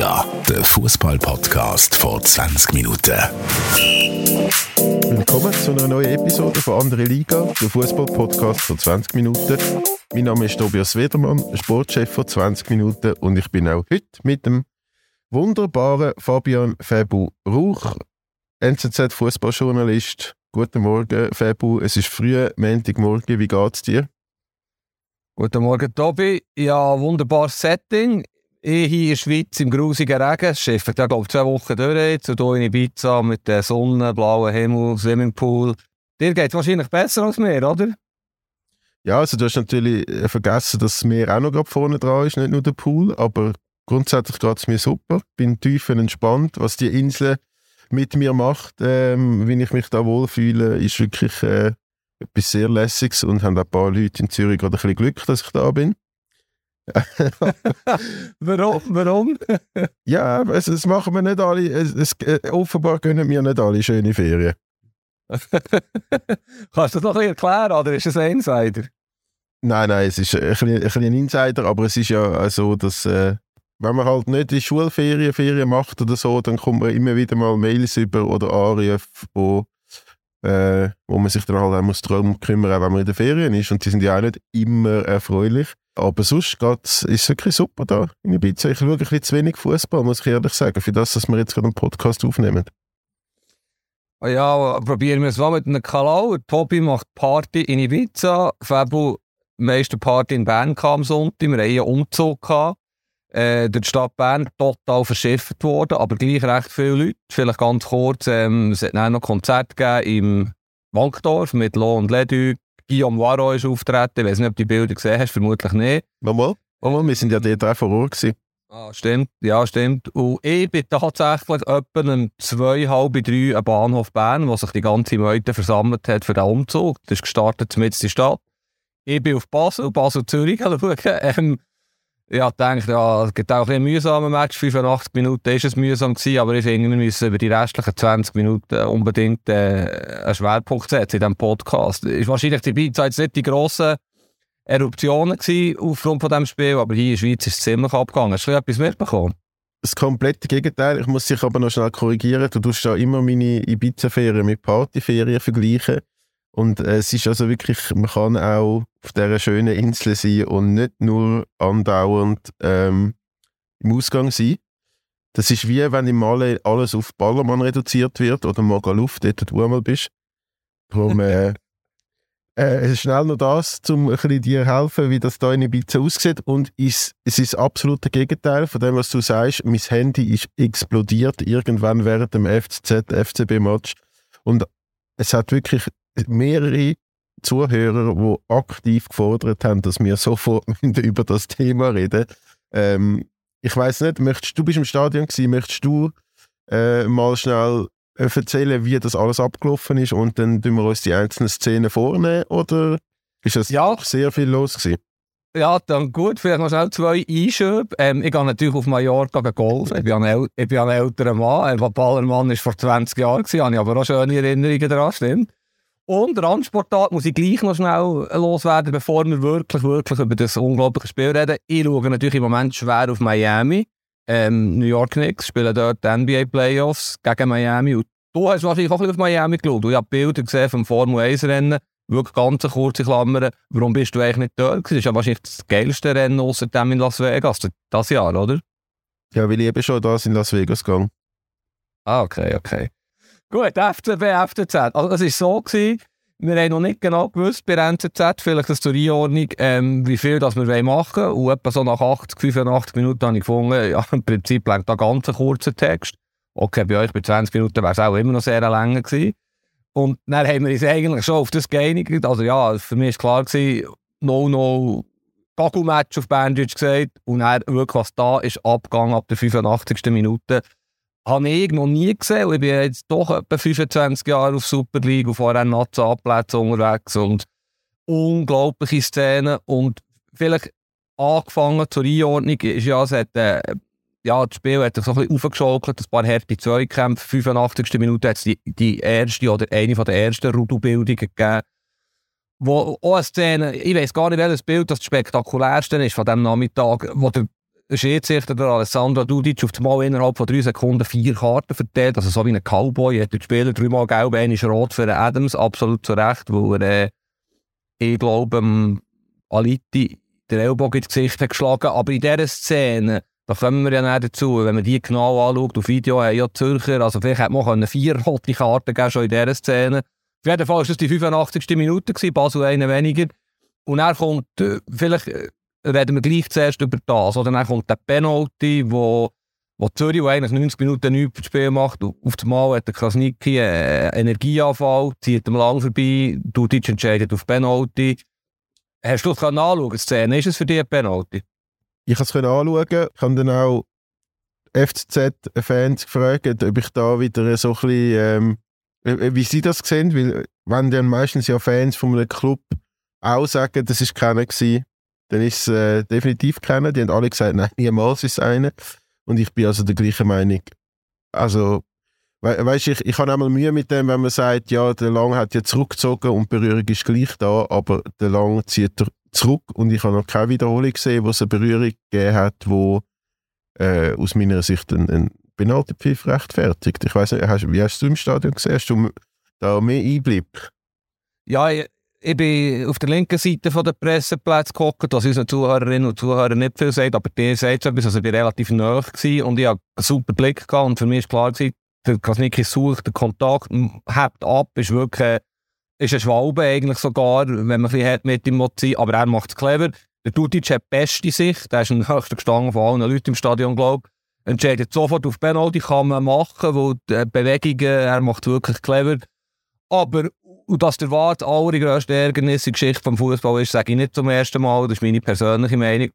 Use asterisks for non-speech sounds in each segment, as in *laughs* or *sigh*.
Liga, der Fußball-Podcast vor 20 Minuten. Willkommen zu einer neuen Episode von Andere Liga, der Fußball-Podcast von 20 Minuten. Mein Name ist Tobias Wedermann, Sportchef von 20 Minuten und ich bin auch heute mit dem wunderbaren Fabian Fabu Rauch, NZZ Fußballjournalist. Guten Morgen, Fabu. Es ist früh, Montagmorgen. Wie geht's dir? Guten Morgen, Tobi. Ja, wunderbares Setting. Ich hier in der Schweiz im grusigen Regen. Es schifft ja, glaube ich, zwei Wochen durch jetzt. Und hier in Ibiza mit der Sonne, blauen Himmel, Swimmingpool. Dir geht es wahrscheinlich besser als mir, oder? Ja, also du hast natürlich äh, vergessen, dass das Meer auch noch gerade vorne dran ist, nicht nur der Pool. Aber grundsätzlich geht es mir super. Bin tief und entspannt. Was die Insel mit mir macht, ähm, wenn ich mich da wohlfühle, ist wirklich äh, etwas sehr Lässiges und haben ein paar Leute in Zürich gerade ein bisschen Glück, dass ich da bin. *laughs* warum? Warum? ja, es, es, machen wir nicht alle, es, es, äh, offenbar gönnen mir nicht alle schöne Ferien. *laughs* Kannst du das noch ein erklären, oder ist es ein Insider? Nein, nein, es ist ein, bisschen, ein, bisschen ein Insider, aber es ist ja so, dass äh, wenn man halt nicht die Schulferien Ferien macht oder so, dann kommt man immer wieder mal Mails über oder Anrufe, wo, äh, wo man sich dann halt auch muss darum kümmern wenn man in den Ferien ist. Und die sind ja auch nicht immer erfreulich. Aber sonst geht's, ist es wirklich super da in Ibiza. Ich schaue ein bisschen zu wenig Fußball, muss ich ehrlich sagen, für das, dass wir jetzt gerade einen Podcast aufnehmen. Ja, probieren wir es mal mit einem Kalau. Tobi macht Party in Ibiza. Fabu, meiste Party in Bern kam am Sonntag. Wir hatten einen Umzug. Gehabt äh, durch die Stadt Bern total verschifft worden, aber gleich recht viele Leute. Vielleicht ganz kurz, ähm, es hat noch Konzert gegeben im Wankdorf mit Lo und Ledu. Guillaume Waro ist auftreten. Ich weiß nicht, ob du die Bilder gesehen hast, vermutlich nicht. Nochmal, wir sind ja dort auch vor Ort gewesen. Ah, stimmt, ja, stimmt. Und ich bin tatsächlich etwa um zwei, halb drei am Bahnhof Bern, wo sich die ganze Meute versammelt hat für den Umzug. Das ist gestartet mit in die Stadt. Ich bin auf Basel, Basel-Zürich schauen. *laughs* Ähm, ja, denke, ja, es gibt auch ein mühsamer Match. 85 Minuten war es mühsam gewesen, aber ich finde, wir müssen über die restlichen 20 Minuten unbedingt äh, einen Schwerpunkt setzen in diesem Podcast. Es war wahrscheinlich die jetzt nicht die grossen Eruptionen gewesen aufgrund von diesem Spiel, aber hier in der Schweiz ist es ziemlich abgegangen. Hast du etwas mitbekommen? Das komplette Gegenteil. Ich muss dich aber noch schnell korrigieren. Du tust ja immer meine Ibiza-Ferien mit Partyferien vergleichen. Und äh, es ist also wirklich, man kann auch auf dieser schönen Insel sein und nicht nur andauernd ähm, im Ausgang sein. Das ist wie wenn im Male alles auf Ballermann reduziert wird oder Magaluf, dort wo du einmal bist. Darum äh, *laughs* äh, schnell noch das, um ein bisschen dir helfen, wie das da in Ibiza aussieht. Und ist, es ist das absolute Gegenteil von dem, was du sagst. Mein Handy ist explodiert irgendwann während dem FCZ-FCB-Match. Und es hat wirklich mehrere Zuhörer, die aktiv gefordert haben, dass wir sofort *laughs* über das Thema reden. Ähm, ich weiß nicht, möchtest du bist im Stadion gewesen, möchtest du äh, mal schnell äh, erzählen, wie das alles abgelaufen ist und dann tun wir uns die einzelnen Szenen vornehmen oder ist das ja. sehr viel los gewesen? Ja, dann gut. Vielleicht noch schnell zwei Einschübe. Ähm, ich gehe natürlich auf Mallorca golfen. Ich bin ein, äl ich bin ein älterer Mann. Ein Ballermann war vor 20 Jahren, habe ich aber auch schöne Erinnerungen daran, stimmt. Und Randsportart muss ich gleich noch schnell loswerden, bevor wir wirklich, wirklich über das unglaubliche Spiel reden. Ich schaue natürlich im Moment schwer auf Miami. Ähm, New York Knicks spielen dort die NBA Playoffs gegen Miami. Und du hast wahrscheinlich auch ein bisschen auf Miami geschaut. ich habe Bilder gesehen vom Formel 1 Rennen. Wirklich ganz kurze Klammern. Warum bist du eigentlich nicht dort? Das ist ja wahrscheinlich das geilste Rennen außerdem in Las Vegas. Das Jahr, oder? Ja, weil ich eben schon da in Las Vegas gegangen. Ah, okay, okay. Gut, FCB, FCZ. Also es war so, gewesen, wir haben noch nicht genau gewusst bei NZZ, vielleicht das zur Einordnung, ähm, wie viel das wir machen wollen. Und etwa so nach 80, 85 Minuten habe ich gefunden, ja, im Prinzip längt da ganz ein kurzer Text. Okay, bei euch bei 20 Minuten wäre es auch immer noch sehr lang gewesen. Und dann haben wir uns eigentlich schon auf das geeinigt. Also ja, für mich war klar, gewesen, no, no, Gagel-Match auf Bandage gesagt. Und dann wirklich, was da ist, abgegangen ab der 85. Minute habe ich noch nie gesehen. Ich bin jetzt doch etwa 25 Jahre auf Super League und vorher Nationalplätze unterwegs und unglaubliche Szenen. Und vielleicht angefangen zur Einordnung ist ja, es hat, äh, ja, das Spiel hat sich so ein bisschen aufgeschaukelt, ein paar harte Zweikämpfe. 85. Minute hat es die, die erste oder eine der ersten Rudelbildungen gegeben. Wo auch eine Szene, ich weiß gar nicht, welches Bild das spektakulärste ist von diesem Nachmittag, wo der Schiedsrichter, der Alessandro Dudic, auf einmal innerhalb von drei Sekunden vier Karten verteilt, also so wie ein Cowboy, hat der Spieler dreimal gelb, einer ist rot für Adams, absolut zu Recht, weil er, äh, ich glaube, ähm, Aliti den Ellbogen ins Gesicht hat geschlagen, aber in dieser Szene, da kommen wir ja nicht dazu, wenn man die genau anschaut, auf Video haben ja Zürcher, also vielleicht hätte man vier rote Karten geben schon in dieser Szene. Auf jeden Fall war das die 85. Minute, Basel eine weniger. Und dann kommt, äh, vielleicht äh, reden wir gleich zuerst über das, oder dann kommt der Penalty, wo, wo Zürich, der eigentlich 90 Minuten nichts das Spiel macht, auf einmal hat der Krasnicki einen Energieanfall, zieht ihm lang vorbei, Dudic entscheidet auf Penalty. Hast du es anschauen, Szene? Ist es für dich ein Penalty? Ich konnte es anschauen. Ich habe dann auch FCZ-Fans gefragt, ob ich da wieder so ein bisschen, ähm, wie sie das sehen, weil wenn dann meistens ja Fans von einem Club auch sagen, das ist keiner gewesen, dann ist es äh, definitiv keiner. Die haben alle gesagt, nein, niemals ist es einer. Und ich bin also der gleichen Meinung. Also, we weißt ich, ich habe einmal Mühe mit dem, wenn man sagt, ja, der Lang hat ja zurückgezogen und die Berührung ist gleich da, aber der Lang zieht zurück und ich habe noch keine Wiederholung gesehen, wo es eine Berührung gegeben hat, wo äh, aus meiner Sicht ein, ein Penaltypfiff rechtfertigt. Ich weiß nicht, hast, wie hast du im Stadion gesehen? Hast du da mehr Einblick? Ja, ich, bin auf der linken Seite von der Presseplätze gehockt, was unseren Zuhörerinnen und Zuhörern nicht viel sagt, aber die sagt etwas, also ich war relativ nah und ich hatte einen super Blick gehabt und für mich war klar, der Kasnicki sucht den Kontakt, hebt ab, ist wirklich ist ein Schwalbe eigentlich sogar, wenn man ein bisschen mit ihm sein aber er macht es clever. Der Dudic hat die beste Sicht, der ist ein höchster gestanden von allen Leuten im Stadion, glaube ich. Entscheidet sofort auf Penalty, kann man machen, weil die Bewegungen, er macht wirklich clever. Aber und dass der Wart allergrößte Ärgernis in der Geschichte des Fußball ist, sage ich nicht zum ersten Mal, das ist meine persönliche Meinung.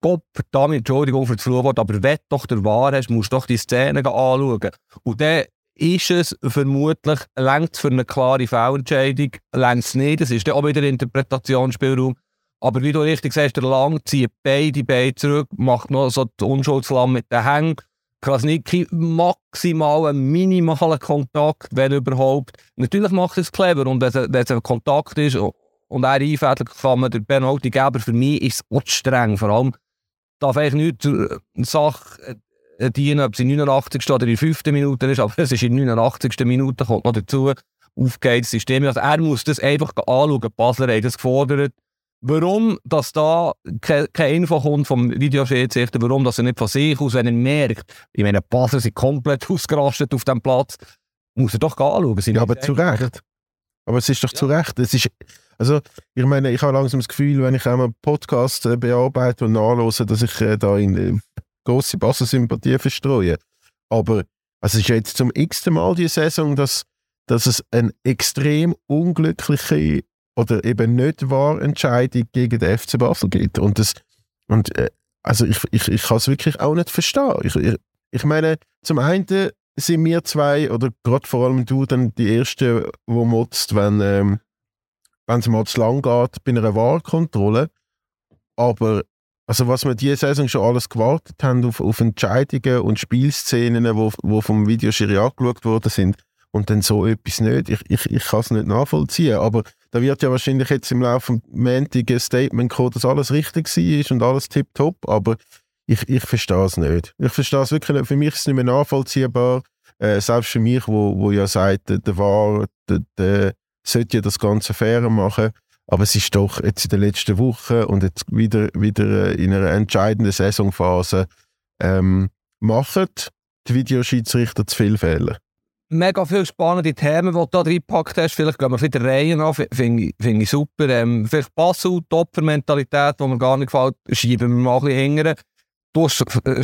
Gott verdammt, Entschuldigung für das Flurwort, aber wenn doch der Wahr hast, musst du doch die Szene anschauen. Und dann ist es vermutlich, längt für eine klare Fehlentscheidung, längt es nicht, das ist dann auch wieder Interpretationsspielraum. Aber wie du richtig sagst, der Lang zieht beide Beine zurück, macht noch so die Unschuldslamm mit den Hängen. Krasnicki maximal einen minimalen Kontakt, wenn überhaupt. Natürlich macht es clever und wenn es ein Kontakt ist und er einfädelt, kann man den Penalty geben. Aber für mich ist es auch streng. Vor allem darf eigentlich nicht eine Sache äh, dienen, ob es in 89. oder in 5. Minute ist, aber es ist in 89. Minute, kommt noch dazu, aufgeht das System. Also er muss das einfach anschauen. Basler haben das gefordert. Warum dass da keine Info kommt vom Videoschiedsrichter, warum dass er nicht von sich aus, wenn er merkt, ich meine, Basler sind komplett *laughs* ausgerastet auf dem Platz, muss er doch anschauen. Ja, aber zu Recht. Aber es ist doch ja. zu Recht. Es ist, also, ich meine, ich habe langsam das Gefühl, wenn ich einmal einen Podcast äh, bearbeite und nachlose, dass ich äh, da in äh, grosse Basel-Sympathie verstreue. Aber also es ist jetzt zum x-ten Mal die Saison, dass, dass es eine extrem unglückliche oder eben nicht wahre Entscheidung gegen den FC Basel gibt. Und, das, und äh, also ich, ich, ich kann es wirklich auch nicht verstehen. Ich, ich, ich meine, zum einen sind wir zwei, oder gerade vor allem du, dann die Erste, wo motzt, wenn ähm, es mal zu lang geht bei einer Wahlkontrolle. Aber also was wir diese Saison schon alles gewartet haben auf, auf Entscheidungen und Spielszenen, die wo, wo vom Videoschiri angeschaut worden sind, und dann so etwas nicht. Ich, ich, ich kann es nicht nachvollziehen. Aber da wird ja wahrscheinlich jetzt im Laufe des Montagen Statement kommen, dass alles richtig war und alles tipptopp. Aber ich, ich verstehe es nicht. Ich verstehe es wirklich nicht. Für mich ist es nicht mehr nachvollziehbar. Äh, selbst für mich, wo, wo ja sagt, der, war, der, der sollte ja das Ganze fair machen. Aber es ist doch jetzt in den letzten Wochen und jetzt wieder, wieder in einer entscheidenden Saisonphase ähm, machen die Videoschiedsrichter zu viele Fehler mega viele spannende Themen, die du da reingepackt hast. Vielleicht gehen wir ein bisschen Reihen an, finde ich, super. Ähm, vielleicht Basel, Topfer-Mentalität, die mir gar nicht gefällt, schieben wir mal ein bisschen hingern. Du äh,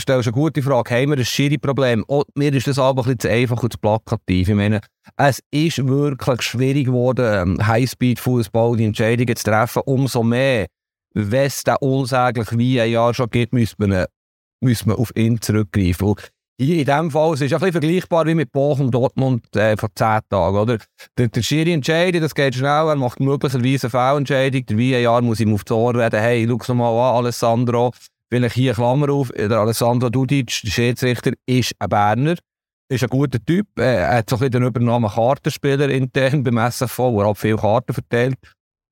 stellst eine gute Frage, haben wir ein Schiri-Problem? Oh, mir ist das aber zu einfach und zu plakativ. Ich meine, es ist wirklich schwierig geworden, ähm, Highspeed-Fußball, die Entscheidungen zu treffen. Umso mehr, wenn es den unsäglich wie ein Jahr schon gibt, müsste man, auf ihn zurückgreifen. In diesem Fall, es ist ein bisschen vergleichbar wie mit Bochum Dortmund äh, vor zehn Tagen, oder? Der, der Schiri entscheidet, das geht schnell, er macht möglicherweise eine Fehlentscheidung, der VAR muss ihm auf die Ohren reden, hey, schau mal an, Alessandro, vielleicht hier Klammer auf, der Alessandro Dudic, der Schiedsrichter, ist ein Berner, ist ein guter Typ, äh, er hat so ein den Übernamen Kartenspieler intern beim SFV, wo er viele Karten verteilt.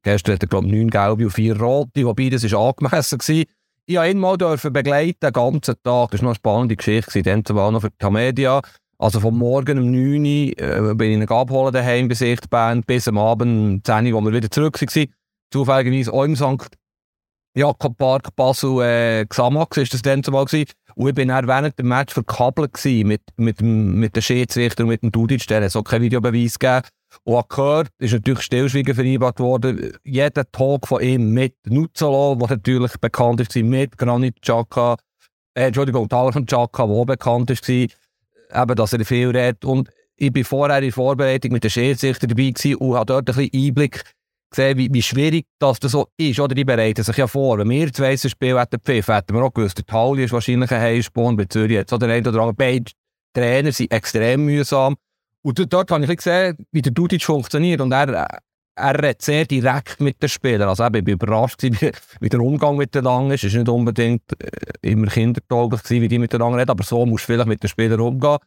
Gestern hat er, glaube ich, neun gelbe und vier rote, wobei das ist angemessen gewesen. Ich ihn mal dürfen begleiten, den ganzen Tag. Das war noch eine spannende Geschichte, dann war noch für die Media. Also vom Morgen um 9 Uhr äh, bin ich ihn abholen daheim bei Sichtband, bis am Abend um 10 Uhr, wo wir wieder zurück waren. Zufälligerweise auch im St. Jakob Park Basel äh, Xamax ist das dann zumal gewesen. Und ich bin dann während dem Match verkabelt mit, mit, mit den Schiedsrichter und mit dem Dudic, der hat so keinen Videobeweis gegeben. Und habe gehört, ist natürlich Stillschweigen vereinbart worden, jeder Talk von ihm mit Nuzzolo, der natürlich bekannt ist, mit Granit Xhaka, äh, Entschuldigung, Talan Xhaka, der auch bekannt ist, eben, dass er viel redet. Und ich war vorher in Vorbereitung mit den Schiedsrichtern dabei und habe dort ein bisschen Einblick gesehen, wie, wie schwierig das so ist. Oder die bereiten sich ja vor. Wenn wir zwei Spiel hätten pfiffen, hätten wir auch gewusst, der Tali ist wahrscheinlich ein Heißspawn, bei Zürich jetzt oder ein oder andere. Beide Trainer sind extrem mühsam. Und dort habe ich gesehen, wie der Dudic funktioniert. Und er, er redet sehr direkt mit den Spielern. Also ich war überrascht, *laughs* wie der Umgang mit den Langen ist. Es war nicht unbedingt äh, immer kindertauglich, wie die mit den Langen reden, aber so musst du vielleicht mit den Spielern umgehen.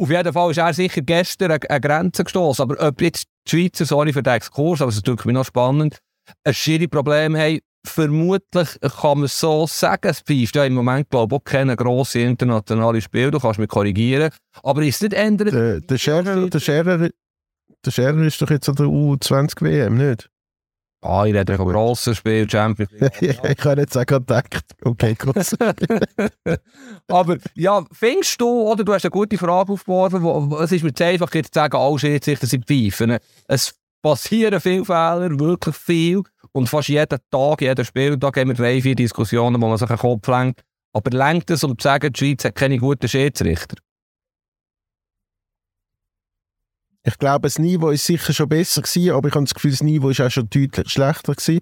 Auf jeden Fall ist er sicher gestern an eine Grenze gestoßen. Aber ob jetzt die Schweizer, sorry für den Exkurs, aber es ist natürlich noch spannend, ein schwieriges Problem haben, vermutlich kann man so sagen, es pfeift ja im Moment, glaube ich, auch keine grosse internationale Spiele, du kannst mich korrigieren, aber ist es nicht ändern? Der, der Scherer ist doch jetzt an der U20-WM, nicht? Ah, ich rede über grosses Spiel, Champions League. *laughs* ich kann nicht sagen, Kontakt. Okay, kurz. *laughs* Aber ja, findest du, oder du hast eine gute Frage aufgeworfen, wo, es ist mir zu einfach jetzt zu sagen, alle Schiedsrichter sind pfeifen. Es passieren viele Fehler, wirklich viel. Und fast jeden Tag, jeden Spieltag haben wir drei, vier Diskussionen, wo man sich den Kopf lenkt. Aber lenkt es, um zu sagen, die Schweiz hat keine guten Schiedsrichter? Ich glaube, das Niveau ist sicher schon besser gewesen, aber ich habe das Gefühl, das Niveau ist auch schon deutlich schlechter gewesen.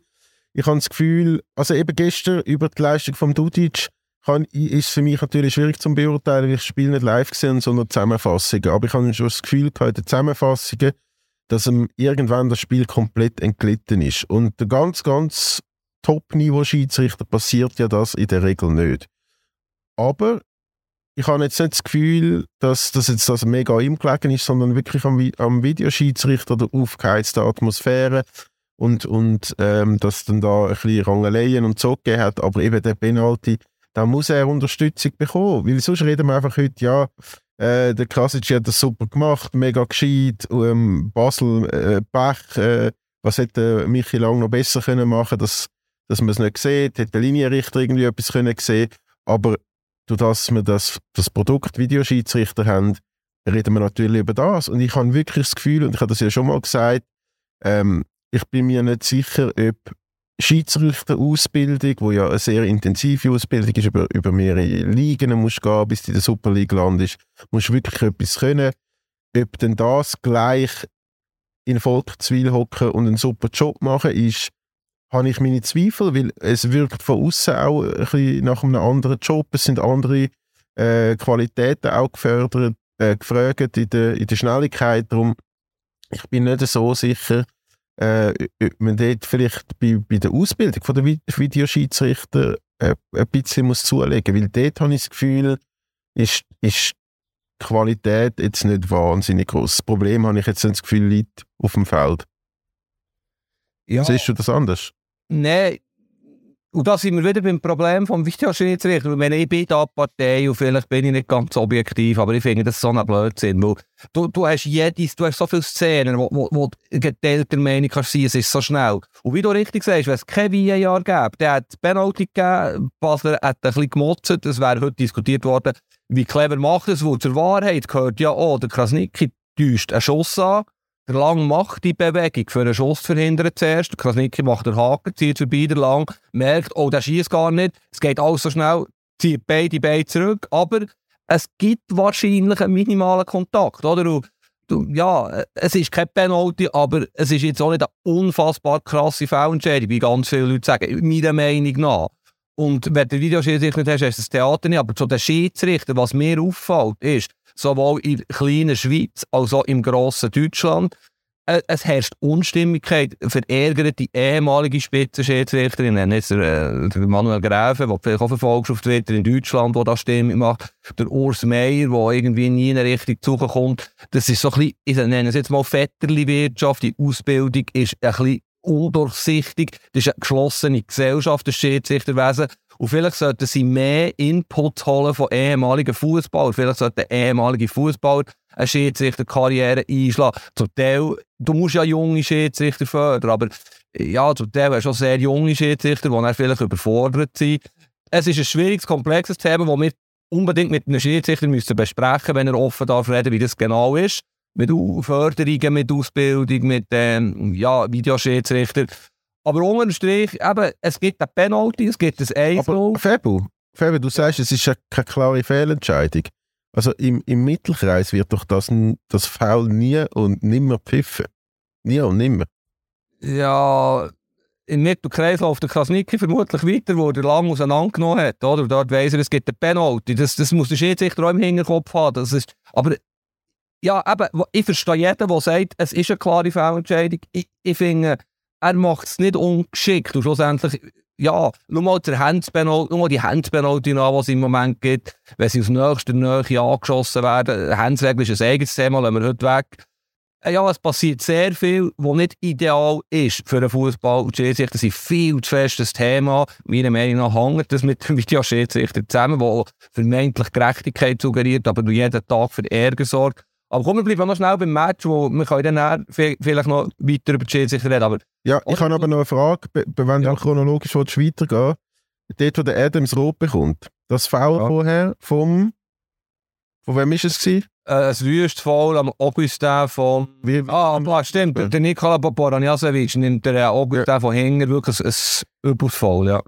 Ich habe das Gefühl, also eben gestern über die Leistung von Dudic kann, ist es für mich natürlich schwierig zu beurteilen, weil ich das Spiel nicht live gesehen sondern Zusammenfassungen. Aber ich habe schon das Gefühl gehabt, in den Zusammenfassungen, dass ihm irgendwann das Spiel komplett entglitten ist. Und der ganz, ganz Top-Niveau-Schiedsrichter passiert ja das in der Regel nicht. Aber ich habe jetzt nicht das Gefühl, dass das jetzt das mega ihm gelegen ist, sondern wirklich am, am Videoschiedsrichter der aufgeheizte Atmosphäre und, und ähm, dass dann da ein bisschen Rangeleien und so gegeben hat. Aber eben der Penalty, da muss er Unterstützung bekommen. Weil sonst reden wir einfach heute, ja, äh, der Krasic hat das super gemacht, mega gescheit. Ähm, Basel, äh, Bach, äh, was hätte Michi Lang noch besser können machen dass, dass man es nicht sieht? Hätte der Linienrichter irgendwie etwas können sehen Aber durch das wir das, das Produkt Videoschiedsrichter haben, reden wir natürlich über das. Und ich habe wirklich das Gefühl, und ich habe das ja schon mal gesagt, ähm, ich bin mir nicht sicher, ob Schiedsrichterausbildung, wo ja eine sehr intensive Ausbildung ist, über, über mehrere Ligen musst gehen, bis du in der Super League landest, musst wirklich etwas können. Ob denn das gleich in Volkszwil hocken und einen super Job machen, ist, habe ich meine Zweifel, weil es wirkt von außen auch ein bisschen nach einem anderen Job. Es sind andere äh, Qualitäten auch gefördert, äh, gefragt in der, in der Schnelligkeit. Darum, ich bin nicht so sicher, äh, ob man dort vielleicht bei, bei der Ausbildung von der Videoschiedsrichter äh, ein bisschen muss zulegen muss. Weil dort habe ich das Gefühl, ist, ist die Qualität jetzt nicht wahnsinnig groß. Das Problem habe ich jetzt das Gefühl, liegt auf dem Feld. Ja. Siehst du das anders? Nein. Und da sind wir wieder beim Problem vom Videoschiedsrichter. Ich meine, ich bin da Partei und vielleicht bin ich nicht ganz objektiv, aber ich finde das so ein Blödsinn. Weil du, du hast jedes, du hast so viele Szenen, wo, wo, wo geteilter Meinung kannst sein, es ist so schnell. Und wie du richtig sagst, wenn es kein VAR gäbe, der hat Penalty gegeben, Basler hat ein bisschen gemotzt, es wäre heute diskutiert worden, wie clever macht es, wo zur Wahrheit gehört ja auch, der Krasnicki täuscht einen Schuss an, der Lang macht die Bewegung für einen Schuss verhindern zuerst. Der Krasnicki macht den Haken, zieht vorbei, der Lang merkt, oh, der schießt gar nicht. Es geht alles so schnell, zieht beide Beine zurück. Aber es gibt wahrscheinlich einen minimalen Kontakt, oder? Und, du, ja, es ist kein Penalty, aber es ist jetzt auch nicht eine unfassbar krasse Fehlentscheidung, wie ganz viele Leute sagen, meiner Meinung nach. Und wenn du Videoschiedsrichter nicht hast, hast du das Theater nicht. Aber zu den Schiedsrichtern, was mir auffällt, ist, sowohl in der kleinen Schweiz als auch im grossen Deutschland. Äh, es herrscht Unstimmigkeit, verärgert die ehemalige Spitzenschiedsrichterin, nennen jetzt der, der Manuel Gräfe, der vielleicht auch verfolgt auf Twitter in Deutschland, der das Stimmung macht, der Urs Meier, der irgendwie nie in eine Richtung zukommt. Das ist so ein bisschen, ich nenne es jetzt mal Vetterli-Wirtschaft, die Ausbildung ist ein bisschen undurchsichtig. Das ist eine geschlossene Gesellschaft, das Schiedsrichterwesen. Und vielleicht sollten sie mehr Input holen von ehemaligen Fußballern. Vielleicht sollten ehemalige Fußballer eine Schiedsrichterkarriere einschlagen. Zum Teil, du musst ja junge Schiedsrichter fördern, aber ja, zum Teil hast du auch sehr junge Schiedsrichter, die dann vielleicht überfordert sind. Es ist ein schwieriges, komplexes Thema, das wir unbedingt mit einem Schiedsrichter müssen besprechen wenn er offen darf reden, wie das genau ist. Mit Förderungen, mit Ausbildung, mit ähm, ja, Videoschiedsrichter. Aber unterm Strich, eben, es gibt ein Penalty, es gibt ein 1 Aber Febu, du sagst, es ist keine klare Fehlentscheidung. Also im, im Mittelkreis wird doch das, das Foul nie und nimmer pfiffen. Nie und nimmer. Ja, im Mittelkreis läuft der Krasnicki vermutlich weiter, wo er lang auseinandergenommen hat. Oder? Dort weiss er, es gibt einen Penalty. Das, das muss der Schiedsrichter auch im Hinterkopf haben. Das ist, aber ja, eben, ich verstehe jeden, der sagt, es ist eine klare Fehlentscheidung. Ich, ich finde, er macht es nicht ungeschickt. Und schlussendlich, ja, schau mal, der schau mal die Handpenalty an, die es im Moment gibt. Wenn sie aus nächster Nähe angeschossen werden, Handsregel ist ein eigenes Thema, lassen wir heute weg. Äh, ja, es passiert sehr viel, was nicht ideal ist für einen Fußball. Und Schiedsrichter sind viel zu festes Thema. Meiner Meinung nach hängt das mit dem Videoschiedsrichter zusammen, der vermeintlich Gerechtigkeit suggeriert, aber jeden Tag für Ärger sorgt. Aber komm, wir bleiben noch schnell beim Match, wo wir können dann vielleicht noch weiter über die Schiedsrichter reden. Aber ja, ich habe aber noch eine Frage, wenn ja. du chronologisch weitergehen Dort, wo der Adams rot bekommt, das Foul ja. vorher vom... Von wem war es? Gewesen? Äh, ein Rüstfoul am Augustin von... Wie, ah, ah, stimmt. Ja. Der Nikola Boranjasevic nimmt der Augustin ja. von Hinger wirklich ein, Übungsfoul, ja.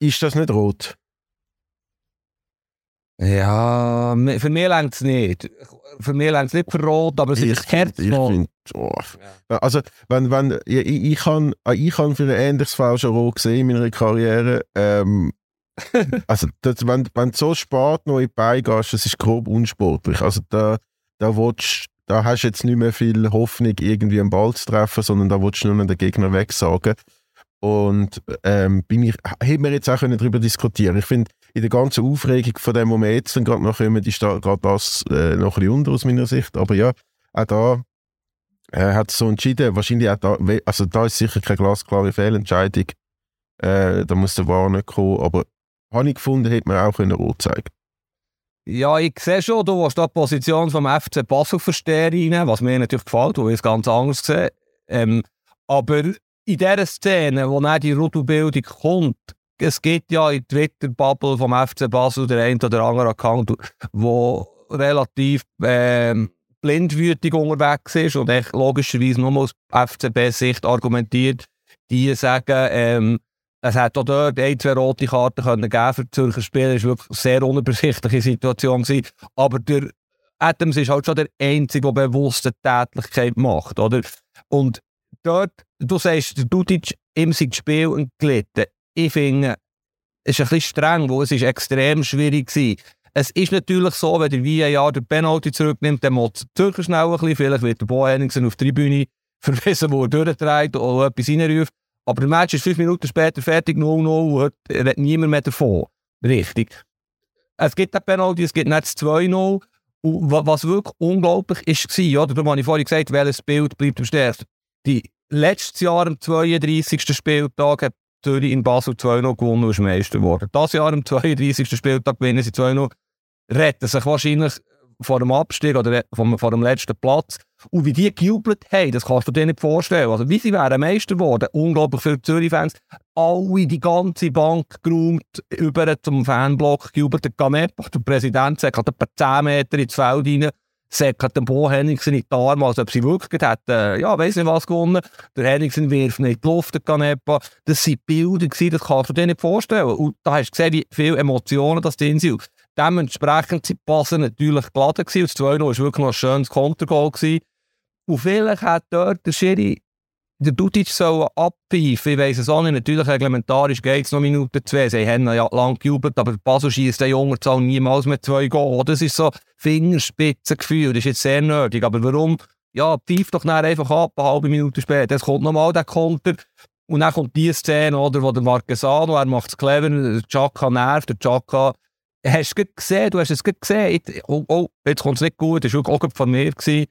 Ist das nicht rot? Ja, für mich längt es nicht. Für mich längt es nicht für Rot, aber es ist Herz ich find, oh. ja. Also, wenn, wenn, ich, ich, kann, ich kann für ein ähnliches Fall schon Rot gesehen in meiner Karriere. Ähm, *laughs* also, das, wenn, wenn du so spät noch in die Beine gehst, das ist grob unsportlich. Also, da, da, willst, da hast du jetzt nicht mehr viel Hoffnung, irgendwie einen Ball zu treffen, sondern da willst du nur noch den Gegner wegsagen. Und ähm, bin ich, hätten wir jetzt auch darüber diskutieren Ich finde, in der ganzen Aufregung von dem, wo wir jetzt gerade noch kommen, ist da gerade das äh, noch ein unter aus meiner Sicht. Aber ja, auch da äh, hat es so entschieden. Wahrscheinlich auch da, also da ist sicher keine glasklare Fehlentscheidung. Äh, da muss der War nicht kommen. Aber habe ich gefunden, hätte man auch können rot zeigen ja, ich sehe schon, du willst da die Position vom FC Basel verstehen was mir natürlich gefällt, wo ich es ganz anders sehe. Ähm, aber in dieser Szene, wo dann die Rudelbildung kommt, es gibt ja in Twitter-Bubble vom FC Basel der ein oder andere Account, der relativ ähm, blindwütig unterwegs ist und echt logischerweise nur aus FCB-Sicht argumentiert. Die sagen, ähm, es hätte auch dort ein, zwei rote Karten können geben für die Zürcher Spieler. Es war wirklich eine sehr unübersichtliche Situation. Gewesen. Aber der Adams ist halt schon der Einzige, der bewusste Tätigkeit macht. Oder? Und dort, du sagst, der Dudic, ihm sind Spiel gelitten ich finde, es ist ein bisschen streng, wo es ist extrem schwierig war. Es ist natürlich so, wenn der VAR den Penalty zurücknimmt, dann muss der schnell ein bisschen, vielleicht wird der Bo Henningsen auf die Tribüne *laughs* verwiesen, wo er durchdreht oder etwas reinruft. Aber der Match ist fünf Minuten später fertig, 0-0, er redet niemand mehr davon. Richtig. Es gibt den Penalty, es gibt nicht das 2-0. Und was wirklich unglaublich ist, war, oder? Da habe ich vorhin gesagt, welches Bild bleibt am stärksten. Die letztes Jahr am 32. Spieltag hat Zürich in Basel 2-0 gewonnen und ist Meister geworden. Das Jahr am 32. Spieltag gewinnen sie 2-0, retten sich wahrscheinlich vor dem Abstieg oder vor dem letzten Platz. Und wie die gejubelt haben, das kannst du dir nicht vorstellen. Also, wie sie wären Meister geworden. Unglaublich viele Zürich-Fans. Alle, die ganze Bank geräumt, über zum Fanblock gejubelt. Der Ganepa, der Präsident, sagt, etwa 10 Meter ins Feld rein säckert den Bo Henningsen in die Arme, als ob sie wirklich hätten, ja, weiss nicht was gewonnen. Der Henningsen wirft nicht in die Luft, der Canepa. Das waren Bilder, gewesen, das kannst du dir nicht vorstellen. Und da hast du gesehen, wie viele Emotionen das drin sind. Dementsprechend sind die Passen natürlich geladen gewesen. Und das 2 war wirklich noch ein schönes Kontergoal gewesen. Und vielleicht hat dort der Schiri der Dudic soll abpfeifen. Ich weiss es auch nicht. Natürlich, reglementarisch geht es noch Minuten zwei. Sie haben ja lang gejubelt, aber Basel schießt der Junge Zahl niemals mit zwei Goal. Das ist so Fingerspitzengefühl. Das ist jetzt sehr nötig. Aber warum? Ja, pfeift doch einfach ab, eine halbe Minute später. Es kommt nochmal der Konter. Und dann kommt die Szene, oder, wo der Marquesano, er macht es clever, der Chaka nervt, der Chaka hast du gesehen, du hast es gesehen, oh, oh, jetzt kommt es nicht gut, das war auch von mir. Gewesen.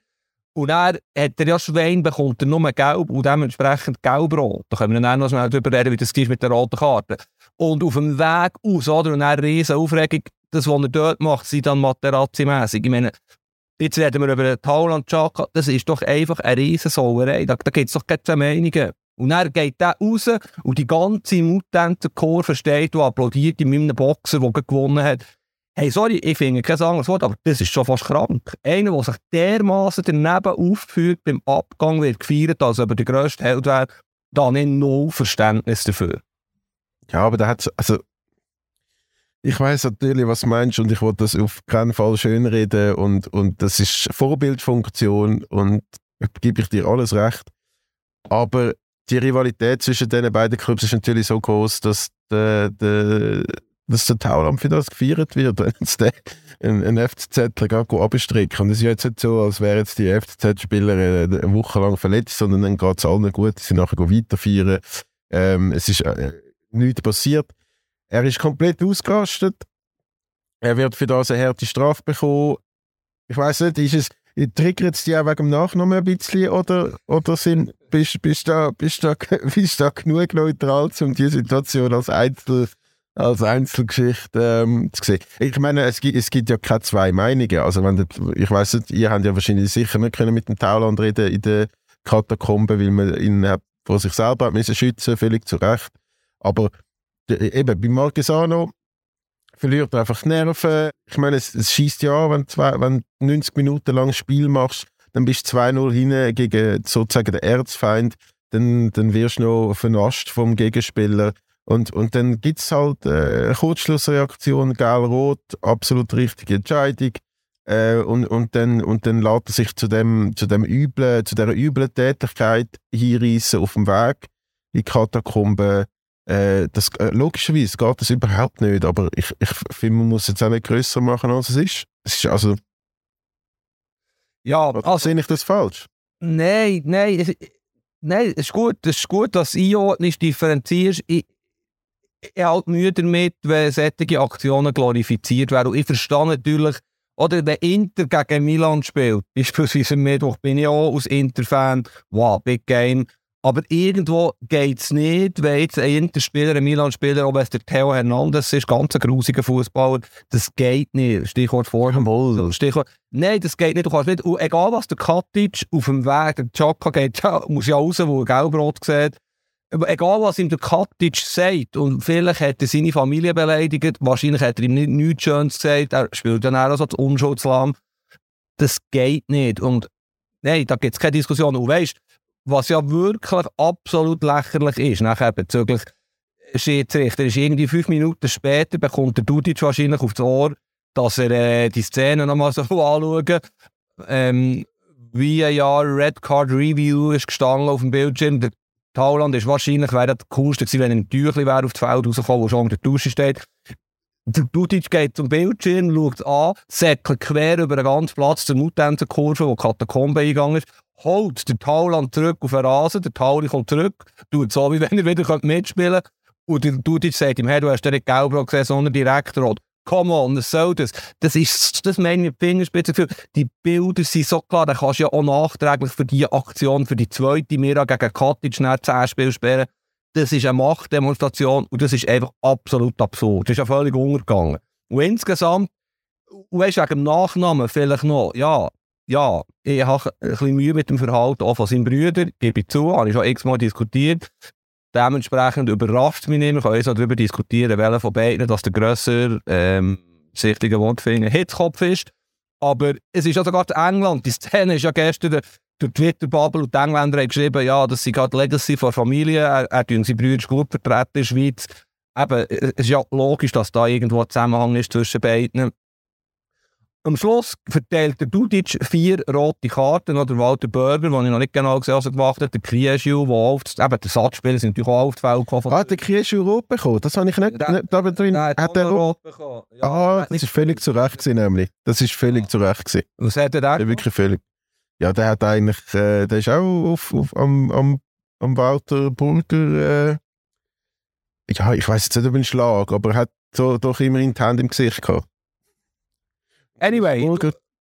Und dann hat er ja Schwein, bekommt er nur gelb und dementsprechend gelb-rot. Da können wir dann noch schnell darüber reden, wie das ist mit der roten Karte. Und auf dem Weg aus, oder? Und dann riesen Aufregung, das, was er dort macht, sind dann Materazzi-mässig. Ich meine, jetzt reden wir über den Tauland Chaka, das ist doch einfach eine riesen Sauerei. Da, da gibt es doch keine Meinungen. Und dann geht der raus und die ganze Mutantenkurve steht und applaudiert in meinem Boxer, der gewonnen hat. Hey, sorry, ich finde kein anderes Wort, aber das ist schon fast krank. Einer, der sich dermaßen daneben aufführt, beim Abgang wird gefeiert, als ob er der grösste Held wäre, da nicht null Verständnis dafür. Ja, aber da hat also ich weiß natürlich, was du meinst und ich wollte das auf keinen Fall schönreden und, und das ist Vorbildfunktion und gebe ich dir alles recht. Aber die Rivalität zwischen den beiden Clubs ist natürlich so groß, dass der, der, dass der für das gefeiert wird, *laughs* wenn der ein, FCZ abstrecken. Und es ist jetzt nicht so, als wären jetzt die FCZ-Spieler eine Woche lang verletzt, sondern dann geht es allen gut, sie nachher weiter feiern. Ähm, es ist äh, nichts passiert. Er ist komplett ausgerastet. Er wird für das eine harte Strafe bekommen. Ich weiß nicht, ist es, triggert es dich auch wegen dem Nachnamen ein bisschen oder, oder sind, bist, bist, da, bist, da, *laughs* bist da genug neutral, um die Situation als Einzel als Einzelgeschichte ähm, zu sehen. Ich meine, es gibt, es gibt ja keine zwei Meinungen. Also wenn ich weiß nicht, ihr habt ja wahrscheinlich sicher nicht können mit dem Tauland reden in den Katakomben, weil man ihn vor sich selber hat müssen schützen, völlig zu Recht. Aber eben, bei Marquesano verliert er einfach die Nerven. Ich meine, es, es schießt ja an, wenn, zwei, wenn du 90 Minuten lang Spiel machst, dann bist du 2-0 hin gegen sozusagen den Erzfeind, dann, dann wirst du noch vernascht vom Gegenspieler. Und, und dann gibt es halt äh, eine Kurzschlussreaktion, gelb-rot, absolut richtige Entscheidung. Äh, und, und, dann, und dann lässt er sich zu dem, zu dem üblen, zu dieser üblen Tätigkeit hinreißen auf dem Weg in die Katakomben. Äh, das, äh, logischerweise geht das überhaupt nicht, aber ich, ich finde, man muss es jetzt auch nicht grösser machen, als es ist. Es ist also. Ja, also. Sehe ich das falsch? Nein, nein. Es, nein, es ist gut, es ist gut dass du einordnest, differenzierst. Ich, ich halt Mühe damit, wenn solche Aktionen glorifiziert werden. Und ich verstehe natürlich, oder wenn Inter gegen Milan spielt, beispielsweise am Mittwoch bin ich auch als Inter-Fan, wow, Big Game. Aber irgendwo geht es nicht, wenn jetzt ein Inter-Spieler, ein Milan-Spieler, ob es der Theo Hernandez ist, ganz ein grusiger Fußballer, das geht nicht. Stichwort Vorhand. Stichwort, nein, das geht nicht. Du kannst nicht, und egal was der Katic auf dem Weg, der Chaka geht, ja, *laughs* muss ja raus, wo er Gelbrot sieht, egal was ihm der Katic sagt, und vielleicht hat er seine Familie beleidigt, wahrscheinlich hat er ihm nicht, nichts Schönes gesagt, er spielt dann auch so das Unschuldslamm. Das geht nicht. Und nein, da gibt es keine Diskussion. Und weißt was ja wirklich absolut lächerlich ist, nachher bezüglich Schiedsrichter, ist irgendwie fünf Minuten später, bekommt der Dudic wahrscheinlich aufs Ohr, dass er äh, die Szene nochmal so *laughs* anschauen ähm, wie ein Jahr Red Card Review ist gestanden auf dem Bildschirm. Der Tauland ist wahrscheinlich wäre das coolste gewesen, wenn ein Tüchli wäre auf das Feld rausgekommen, wo schon unter der Dusche steht. Der Dudic geht zum Bildschirm, schaut es an, säckelt quer über den ganzen Platz zur Mutantenkurve, wo die Katakombe eingegangen ist, holt der Tauland zurück auf den Rasen, der Tauli kommt zurück, tut so, wie wenn er wieder mitspielen könnte. Und der Dudic sagt ihm, hey, du hast ja nicht gelb gesehen, sondern direkt rot. Come on, was soll das? Das ist, das meine ich Fingerspitze. Die Bilder sind so klar, da kannst du ja auch nachträglich für die Aktion, für die zweite Mira gegen Katic nach 10 Spiel sperren. Das ist eine Machtdemonstration und das ist einfach absolut absurd. Das ist ja völlig untergegangen. Und insgesamt, weißt du, wegen dem Nachnamen vielleicht noch, ja, ja, ich habe ein bisschen Mühe mit dem Verhalten auch von seinen Brüdern, gebe ich zu, habe ich schon x-mal diskutiert. Dementsprechend überrascht mich nicht, wir können so darüber diskutieren, welcher von beiden dass der grösser ähm, sichtige Wortfinger Hitzkopf ist. Aber es ist sogar in England, die Szene ist ja gestern der Twitter-Bubble und die Engländer haben geschrieben, ja, das sind gerade die Legacy von Familie, er, er tun seine Brüder gut vertreten in der Schweiz. Eben, es ist ja logisch, dass da irgendwo ein Zusammenhang ist zwischen beiden. Am Schluss verteilt der Dudic vier rote Karten, oder Walter Burger, den ich noch nicht genau gesehen habe, gemacht hat, der Krieschu, der auf das, eben, der Satzspieler sind natürlich auch auf das Feld gekommen. Ah, der Krieschu rot bekommen, das habe ich nicht, der, nicht da drin. Der hat er rot bekommen. Ja, ah, das ist völlig zu Recht gewesen, nämlich. Das ist völlig ja. zu Recht gewesen. Was hat er da der Wirklich völlig. Ja, der hat eigentlich, äh, der ist auch auf, auf, am, am, am Walter Burger, äh, ja, ich weiß jetzt nicht, ob ein Schlag, aber er hat so, doch immerhin die Hände im Gesicht gehabt. Anyway,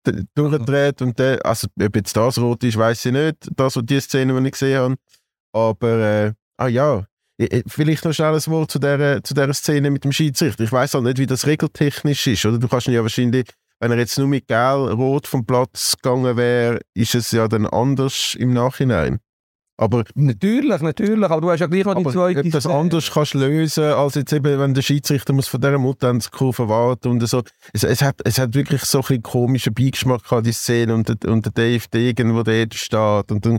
d- durchdreht und der, also ob jetzt das rot ist, weiß ich nicht, das und die Szene, die ich gesehen habe. Aber, äh, ah ja, vielleicht noch schnell ein Wort zu dieser, zu dieser Szene mit dem Schiedsrichter. Ich weiß halt nicht, wie das regeltechnisch ist, oder? Du kannst ihn ja wahrscheinlich, wenn er jetzt nur mit Gel-Rot vom Platz gegangen wäre, ist es ja dann anders im Nachhinein. Aber Natürlich, natürlich, aber du hast ja gleich noch die zweite ob das Szene. anders kannst lösen, als jetzt eben, wenn der Schiedsrichter muss von dieser Muttanzkurve warten und so. Es, es, hat, es hat wirklich so ein bisschen komischen Beigeschmack gehabt, die Szene und der, und der Dave Degen, der dort steht und dann,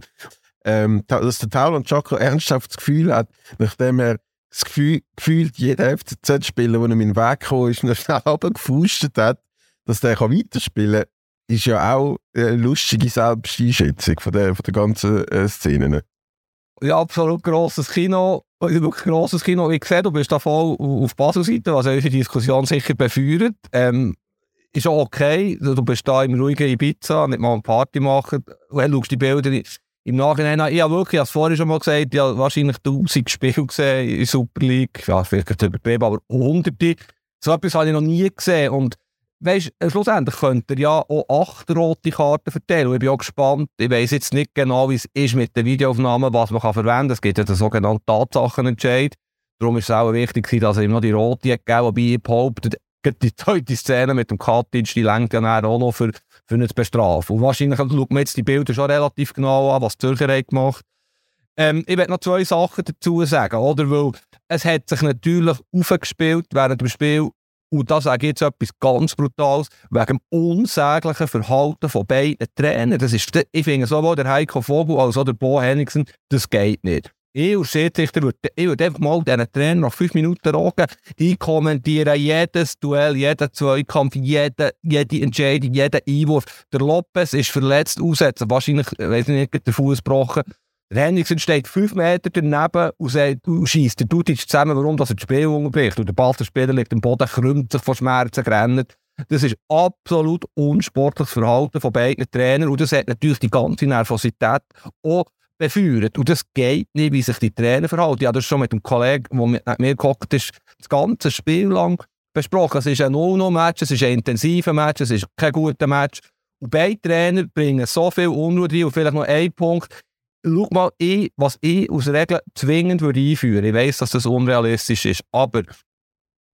ähm, dass der Taul und Chaco ernsthaft das Gefühl hat, nachdem er das Gefühl, gefühlt jeder FCZ-Spieler, der ihm in den Weg gekommen ist, noch schnell *laughs* runtergefustet hat, dass der kann weiterspielen kann, ist ja auch eine lustige Selbsteinschätzung von der, von der ganzen äh, Szene. Ja, absolut grosses Kino. Wirklich grosses Kino. Ich sehe, du bist da voll auf Basel-Seite, was unsere Diskussion sicher befeuert. Ähm, ist auch okay. Du bist da im ruhigen Ibiza, nicht mal eine Party machen. Dann schaust die Bilder im Nachhinein an. Ich habe wirklich, ich habe es vorhin schon mal gesagt, ja, wahrscheinlich 1000 Spiele gesehen in Super League. Ja, vielleicht übertrieben, aber hunderte. So etwas habe ich noch nie gesehen. Und weißt, äh, schlussendlich könnt ihr ja auch acht rote Karten verteilen. Ich bin auch gespannt. Ich weiss jetzt nicht genau, wie es ist mit den Videoaufnahmen, was man kann verwenden kann. Es gibt ja den sogenannten Tatsachenentscheid. Darum ist es auch wichtig, dass er ihm noch die rote hat gegeben, wobei ich behaupte, *laughs* die zweite Szene mit dem Katic, die lenkt ja dann auch noch für, für ihn zu. Und wahrscheinlich schaut man jetzt die Bilder schon relativ genau an, was die Zürcher gemacht ähm, Ich werde noch zwei Sachen dazu sagen, oder? Weil es hat sich natürlich aufgespielt während dem Spiel und da sage ich jetzt etwas ganz Brutales, wegen dem unsäglichen Verhalten von beiden Trainern. Das ist, ich finde sowohl der Heiko Vogel als auch der Bo Henningsen, das geht nicht. Ich als Schiedsrichter würde, ich würde einfach mal diesen Trainer nach fünf Minuten rogen. Ich kommentiere jedes Duell, jeden Zweikampf, jede, jede Entscheidung, jeden Einwurf. Der Lopez ist verletzt, aussetzen, wahrscheinlich, weiß ich nicht, den Fuß gebrochen. Der Henningsen steht fünf Meter daneben und, sagt, und schießt den Dudic zusammen, warum er das Spiel unterbricht. Und der Balterspieler liegt am Boden, krümmt sich vor Schmerzen, rennt. Das ist absolut unsportliches Verhalten von beiden Trainern und das hat natürlich die ganze Nervosität auch befeuert. Und das geht nicht, wie sich die Trainer verhalten. Ich habe das schon mit dem Kollegen, der mit mir gehockt ist, das ganze Spiel lang besprochen. Es ist ein 0-0-Match, es ist ein intensiver Match, es ist kein guter Match. Und beide Trainer bringen so viel Unruhe rein und vielleicht noch ein Punkt. Schau mal, ich, was ich aus Regeln zwingend würde einführen Ich weiss, dass das unrealistisch ist, aber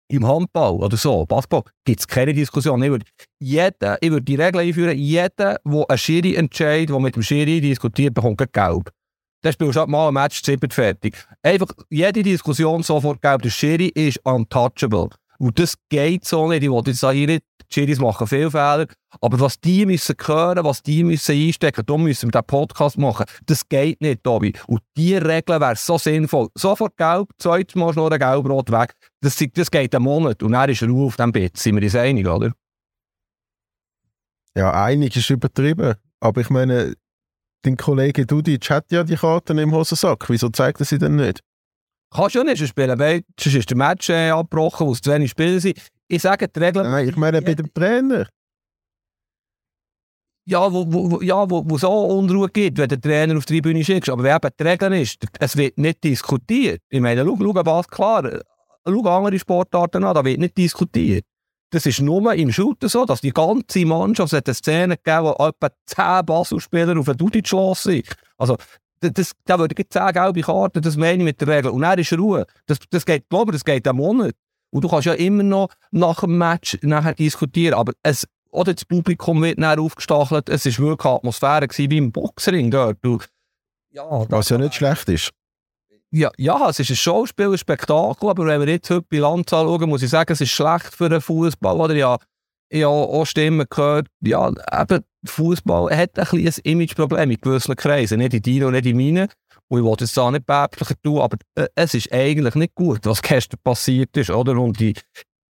im Handball oder so, Basketball, gibt es keine Diskussion. Ich würde, jeder, die Regel einführen, jeder, der einen Schiri entscheidet, der mit dem Schiri diskutiert, bekommt gelb. Dann spielst du mal ein Match, siebert fertig. Einfach jede Diskussion sofort gelb. Der Schiri ist untouchable. Und das geht so nicht. Ich wollte jetzt hier nicht, die Schiris machen viele Fehler, aber was die müssen hören, was die müssen einstecken, darum müssen wir diesen Podcast machen. Das geht nicht, Tobi. Und diese Regeln wären so sinnvoll. Sofort gelb, zweites Mal nur ein gelb-rot weg. Das, das geht einen Monat und dann ist Ruhe auf dem Bett. Sind wir uns einig, oder? Ja, einig ist übertrieben. Aber ich meine, dein Kollege Dudic hat ja die Karten im Hosensack. Wieso zeigt er sie denn nicht? Kannst du ja nicht, spielen wir, sonst ist der Match äh, abgebrochen, weil es zu wenig Spiele sind. Ich sage, die Regeln... Nein, ich meine bei dem Trainer. Ja, wo, wo, wo- ja, wo, wo so Unruhe gibt, wenn der Trainer auf die Bühne schickst. Aber wie eben die Regeln ist, es wird nicht diskutiert. Ich meine, schau, schau was klar, schau andere Sportarten an, da wird nicht diskutiert. Das ist nur im Shooter so, dass die ganze Mannschaft, es hat eine Szene gegeben, wo etwa 10 Basel-Spieler auf einen Dudic los sind. Also, das, da würde ich 10 gelbe Karten, das meine ich mit der Regel. Und dann ist Ruhe. Das, das geht, glaube ich, das geht einen Monat. Und du kannst ja immer noch nach dem Match nachher diskutieren. Aber es, oder das Publikum wird dann aufgestachelt. Es war wirklich eine Atmosphäre gewesen, wie im Boxring dort. Du, ja, Was ja nicht schlecht ist. ja, ja, es ist ein Schauspiel, ein Spektakel, aber wenn wir jetzt heute Bilanz anschauen, muss ich sagen, es ist schlecht für den Fußball. Oder ja, ich habe auch Stimmen gehört, ja, eben, Fußball hat ein kleines Imageproblem in gewissen Kreisen, nicht in deinen und nicht in meinen. Und ich wollte es da nicht päpstlicher tun, aber äh, es ist eigentlich nicht gut, was gestern passiert ist, oder? Und die,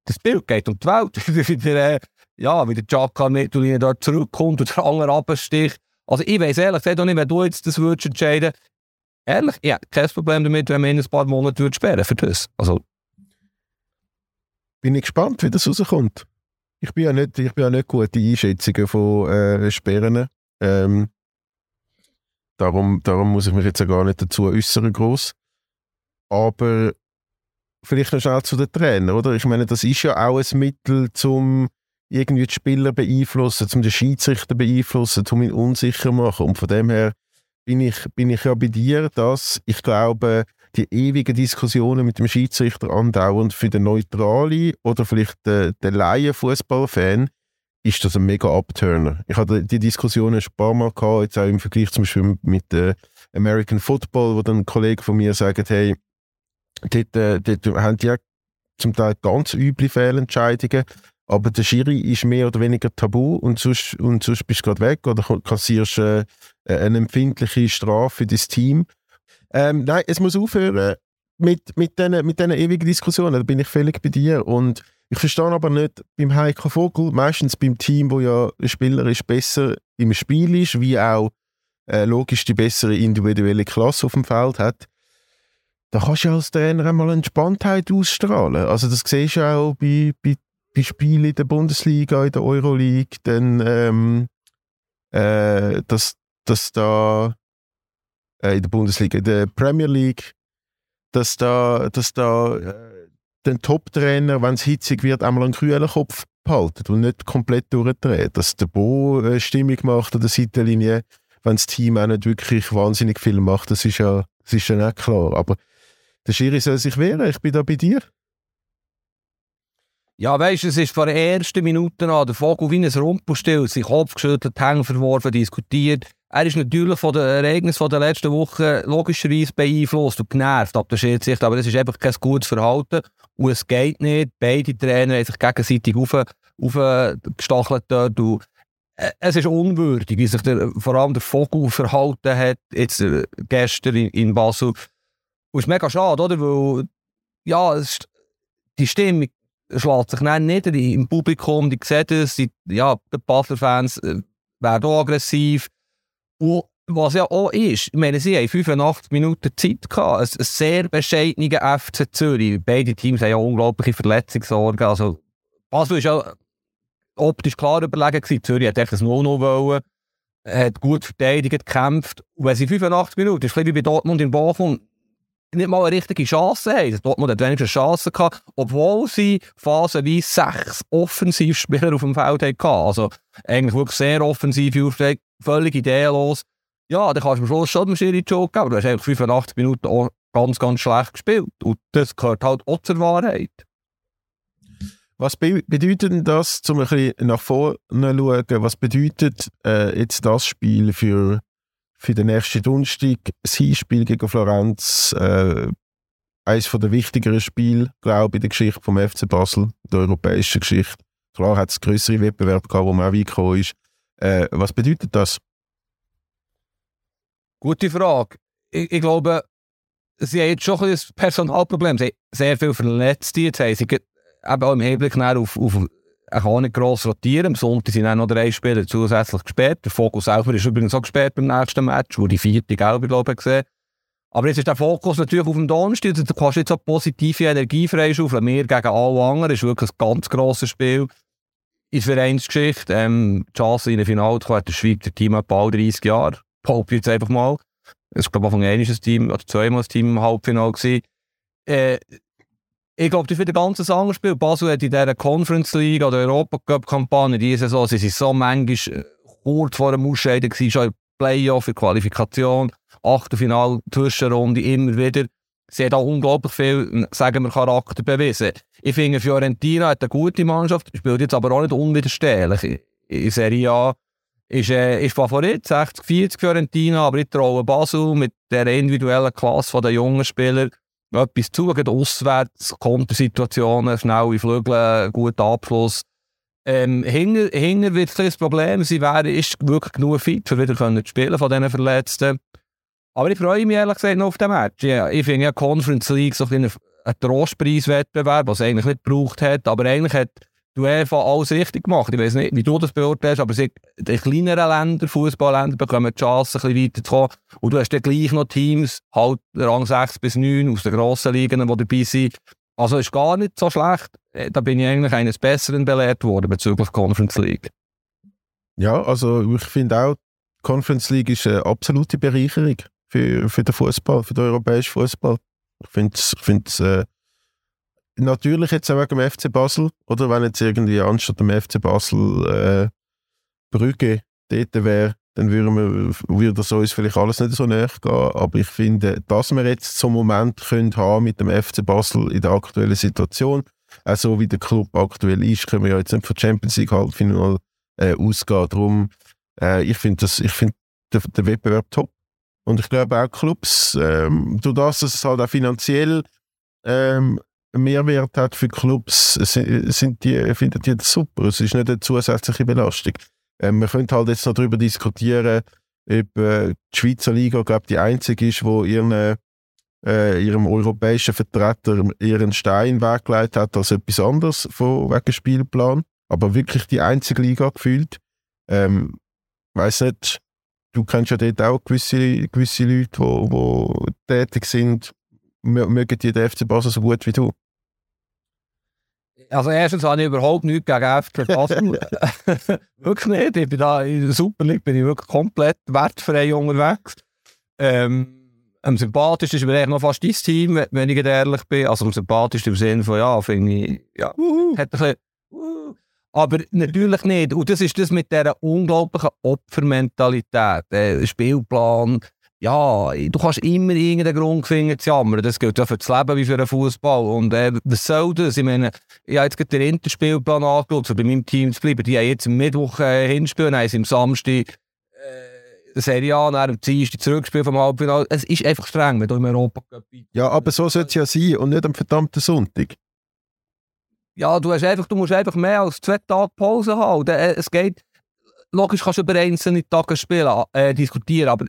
das Bild geht um die Welt. *laughs* wie der, äh, ja, wie der Chaka und dort zurückkommt und der andere absticht. Also ich weiß ehrlich gesagt auch nicht, wenn du jetzt das würdest entscheiden Ehrlich, ja, kein Problem damit, wenn man in ein paar Monaten würde für das. Also, Bin ich gespannt, wie das rauskommt. Ich bin ja nicht, ich bin ja nicht gut in Einschätzungen von äh, Sperren. Ähm, darum, darum muss ich mich jetzt ja gar nicht dazu äußern, groß. Aber vielleicht noch schnell zu den Trainern, oder? Ich meine, das ist ja auch ein Mittel, zum irgendwie die Spieler beeinflussen, um den Schiedsrichter beeinflussen, um ihn unsicher machen. Und von dem her bin ich, bin ich ja bei dir, dass ich glaube, die ewigen Diskussionen mit dem Schiedsrichter andauernd für den Neutralen oder vielleicht den, den Laien-Fußballfan ist das ein mega Upturner. Ich hatte die Diskussionen schon ein paar Mal gehabt, jetzt auch im Vergleich zum Beispiel mit äh, American Football, wo dann ein Kollege von mir sagt, hey, dort, äh, dort haben die ja zum Teil ganz üble Fehlentscheidungen, aber der Schiri ist mehr oder weniger tabu und sonst, und sonst bist du gerade weg oder kassierst äh, eine empfindliche Strafe für dein Team. Ähm, nein, es muss aufhören mit, mit diesen mit ewigen Diskussionen, da bin ich völlig bei dir und ich verstehe aber nicht beim Heiko Vogel, meistens beim Team, wo ja ein Spieler ist, besser im Spiel ist, wie auch äh, logisch die bessere individuelle Klasse auf dem Feld hat, da kannst du als Trainer einmal Entspanntheit ausstrahlen. Also das siehst du auch bei, bei, bei Spielen in der Bundesliga, in der Euroleague, dann, ähm, äh, dass, dass da in der Bundesliga, in der Premier League, dass da, dass da äh, den Top-Trainer, wenn es hitzig wird, einmal einen kühlen Kopf behalten und nicht komplett durchdreht. Dass der Bo äh, Stimmung macht an der Seitenlinie, wenn das Team auch nicht wirklich wahnsinnig viel macht, das ist ja, das ist ja nicht klar. Aber der Schiri soll sich wehren, ich bin da bei dir. Ja, weißt du, es ist von der ersten Minute an der Vogel wie ein Rumpelstil, sich Kopf geschüttelt, Hänge verworfen, diskutiert. Er ist natürlich von den Ereignissen der letzten Woche logischerweise beeinflusst und genervt ab der Schiedsrichter, aber das ist einfach kein gutes Verhalten und es geht nicht. Beide Trainer haben sich gegenseitig aufgestachelt dort und äh, es ist unwürdig, wie sich der, vor allem der Vogel verhalten hat, jetzt äh, gestern in, in Basel. Und es ist mega schade, oder? Weil, ja, es, die Stimmung schlägt sich dann nieder im Publikum, die sehen das, die, ja, die Basler-Fans äh, werden auch aggressiv. Und was ja auch ist, ich meine, sie haben 85 Minuten Zeit gehabt, ein, ein sehr bescheidener FC Zürich. Beide Teams haben ja unglaubliche Verletzungssorgen. Also, Basel ist ja optisch klar überlegen gewesen. Zürich hat echt ein 0-0 wollen, hat gut verteidigt, gekämpft. Und wenn sie 85 Minuten, das ist wie bei Dortmund in Bochum, nicht mal eine richtige Chance haben. Dortmund hat wenigstens Chancen gehabt, obwohl sie phasenweise sechs Offensivspieler auf dem Feld hatten. Also eigentlich wirklich sehr offensiv aufgelegt, völlig ideenlos. Ja, dann kannst du am Schluss schon dem Schiri Joke geben, aber du hast eigentlich 85 Minuten ganz, ganz schlecht gespielt. Und das gehört halt auch zur Wahrheit. Was be bedeutet das, um ein bisschen nach vorne zu schauen, was bedeutet äh, jetzt das Spiel für für den nächsten Donnerstag das Hinspiel gegen Florenz. Äh, eines der wichtigeren Spiele, glaube ich, in der Geschichte vom FC Basel, der europäischen Geschichte. Klar hat es größere Wettbewerb gehabt, wo man auch weit ist. Äh, was bedeutet das? Gute Frage. Ich, ich, glaube, sie haben jetzt schon ein Personalproblem. Sie haben sehr viele Verletzte. Jetzt haben sie eben auch im Hinblick auf, auf er kann nicht gross rotieren. Am Sonntag sind auch noch drei Spieler zusätzlich gesperrt. Der Fokus selber ist übrigens auch gesperrt beim nächsten Match, wo die vierte Gelbe, glaube ich, gesehen aber jetzt ist der Fokus natürlich auf dem Donnerstag. Du kannst jetzt auch positive Energie freischaufeln. Wir gegen alle anderen. Ist wirklich ein ganz grosses Spiel in der Vereinsgeschichte. Ähm, Chance in ein Finale zu kommen, hat der Schweizer Team etwa bald 30 Jahre. Behaupte jetzt einfach mal. Es glaube von einem Team oder zweimal das Team im Halbfinale. Äh, ich glaube, das wird ein ganz anderes Spiel. Basel hat in dieser Conference League oder Europa Cup Kampagne diese Saison, sie sind so manchmal äh, kurz vor dem Ausscheiden gewesen, schon im Playoff, in Qualifikation, Achtelfinale, Zwischenrunde, immer wieder. Sie hat auch unglaublich viel, sagen wir, Charakter bewiesen. Ich finde, Fiorentina hat eine gute Mannschaft, spielt jetzt aber auch nicht unwiderstehlich. In Serie A ist, äh, ist Favorit, 60-40 Fiorentina, aber ich traue Basel mit der individuellen Klasse der jungen Spieler etwas zu, gerade auswärts, Kontersituationen, schnelle Flügel, guter Abschluss. Ähm, hinter, hinter wird es das Problem, sie wären, ist wirklich genug fit, um wieder können spielen von diesen Verletzten. Aber ich freue mich ehrlich gesagt noch auf den Match. Ja, ich finde ja Conference League so ein, ein Trostpreiswettbewerb, was es eigentlich nicht gebraucht hat, aber eigentlich hat die UEFA alles richtig gemacht. Ich weiß nicht, wie du das beurteilst, aber die kleineren Länder, Fußballländer, bekommen die Chance, ein bisschen weiterzukommen. Und du hast dann gleich noch Teams, halt Rang 6 bis 9 aus den grossen Ligen, die dabei sind. Also ist gar nicht so schlecht. Äh, da bin ich eigentlich eines Besseren belehrt worden bezüglich Conference League. Ja, also ich finde auch, Conference League ist eine absolute Bereicherung für, für den Fußball, für den europäischen Fußball. Ich finde es natürlich jetzt auch wegen dem FC Basel, oder wenn jetzt irgendwie anstatt dem FC Basel äh, Brügge dort wäre, dann würden wir, würde das uns vielleicht alles nicht so näher gehen. Aber ich finde, dass wir jetzt so einen Moment können haben mit dem FC Basel in der aktuellen Situation, auch so wie der Club aktuell ist, können wir ja jetzt nicht die Champions League Halbfinale äh, ausgehen. Darum, äh, ich finde find den, den Wettbewerb top. Und ich glaube auch Clubs, ähm, durch das, dass es halt auch finanziell ähm, Mehrwert hat für Clubs, sind die, finden die das super. Es ist nicht eine zusätzliche Belastung. Ähm, wir können halt jetzt noch darüber diskutieren, ob äh, die Schweizer Liga, glaube die einzige ist, wo ihren, äh, ihrem europäischen Vertreter ihren Stein weggelegt hat als etwas anderes von wegen Spielplan. Aber wirklich die einzige Liga gefühlt. Ähm, weiß nicht, du kennst ja dort auch gewisse, gewisse Leute, die wo, wo tätig sind. Mögen die den FC Basel so gut wie du? Also erstens habe ich überhaupt nichts gegen FC Basel. *laughs* wirklich nicht. Ich bin da in der Super League bin ich wirklich komplett wertfrei unterwegs. Ähm, am sympathischsten ist mir eigentlich noch fast dein Team, wenn ich ehrlich bin. Also am sympathischsten im Sinne von, ja, finde ich, ja, hat ein bisschen, uh, aber natürlich nicht. Und das ist das mit dieser unglaublichen Opfermentalität. Äh, Spielplan, ja, du kannst immer irgendeinen Grund finden zu jammern. Das gilt ja für das Leben wie für einen Fußball. Und äh, was soll das? Ich meine, ich habe jetzt gerade den Interspielplan angeschaut, um bei meinem Team zu bleiben. Die haben jetzt am Mittwoch äh, hinspielen, dann haben sie am Samstag äh, Serie A, dann am Dienstag zurückspielen vom Halbfinale. Es ist einfach streng, wenn du im Europa Ja, aber so sollte es ja sein und nicht am verdammten Sonntag. Ja, du, hast einfach, du musst einfach mehr als zwei Tage Pause haben. Äh, es geht, logisch kannst du über einzelne Tage spielen, äh, diskutieren, aber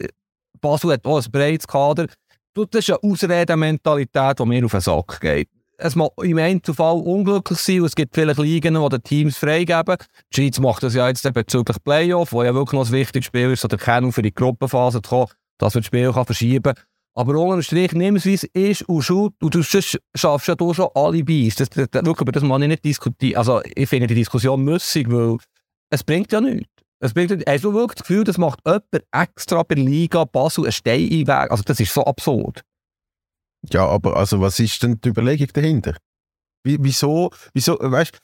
Basel hat auch ein breites Kader. Das ist eine Ausredementalität, die mir auf den Sack geht. Es mag im Einzelfall unglücklich sein und es gibt viele Ligen, die den Teams freigeben. Die Schweiz macht das ja jetzt bezüglich Playoff, wo ja wirklich noch ein wichtiges Spiel ist, so der Kennung für die Gruppenphase zu kommen, dass man das Spiel kann verschieben kann. Aber unter dem Strich, nimm es wie es ist und schau, und du schaffst ja du schon alle Beis. Das, das, das, über das muss ich nicht diskutieren. Also ich finde die Diskussion müssig, weil es bringt ja nichts. Es bringt, hast du wirklich das Gefühl, das macht jemand extra bei Liga Basel einen Stein in Weg? Also das ist so absurd. Ja, aber also was ist denn die Überlegung dahinter? Wieso, wieso, weißt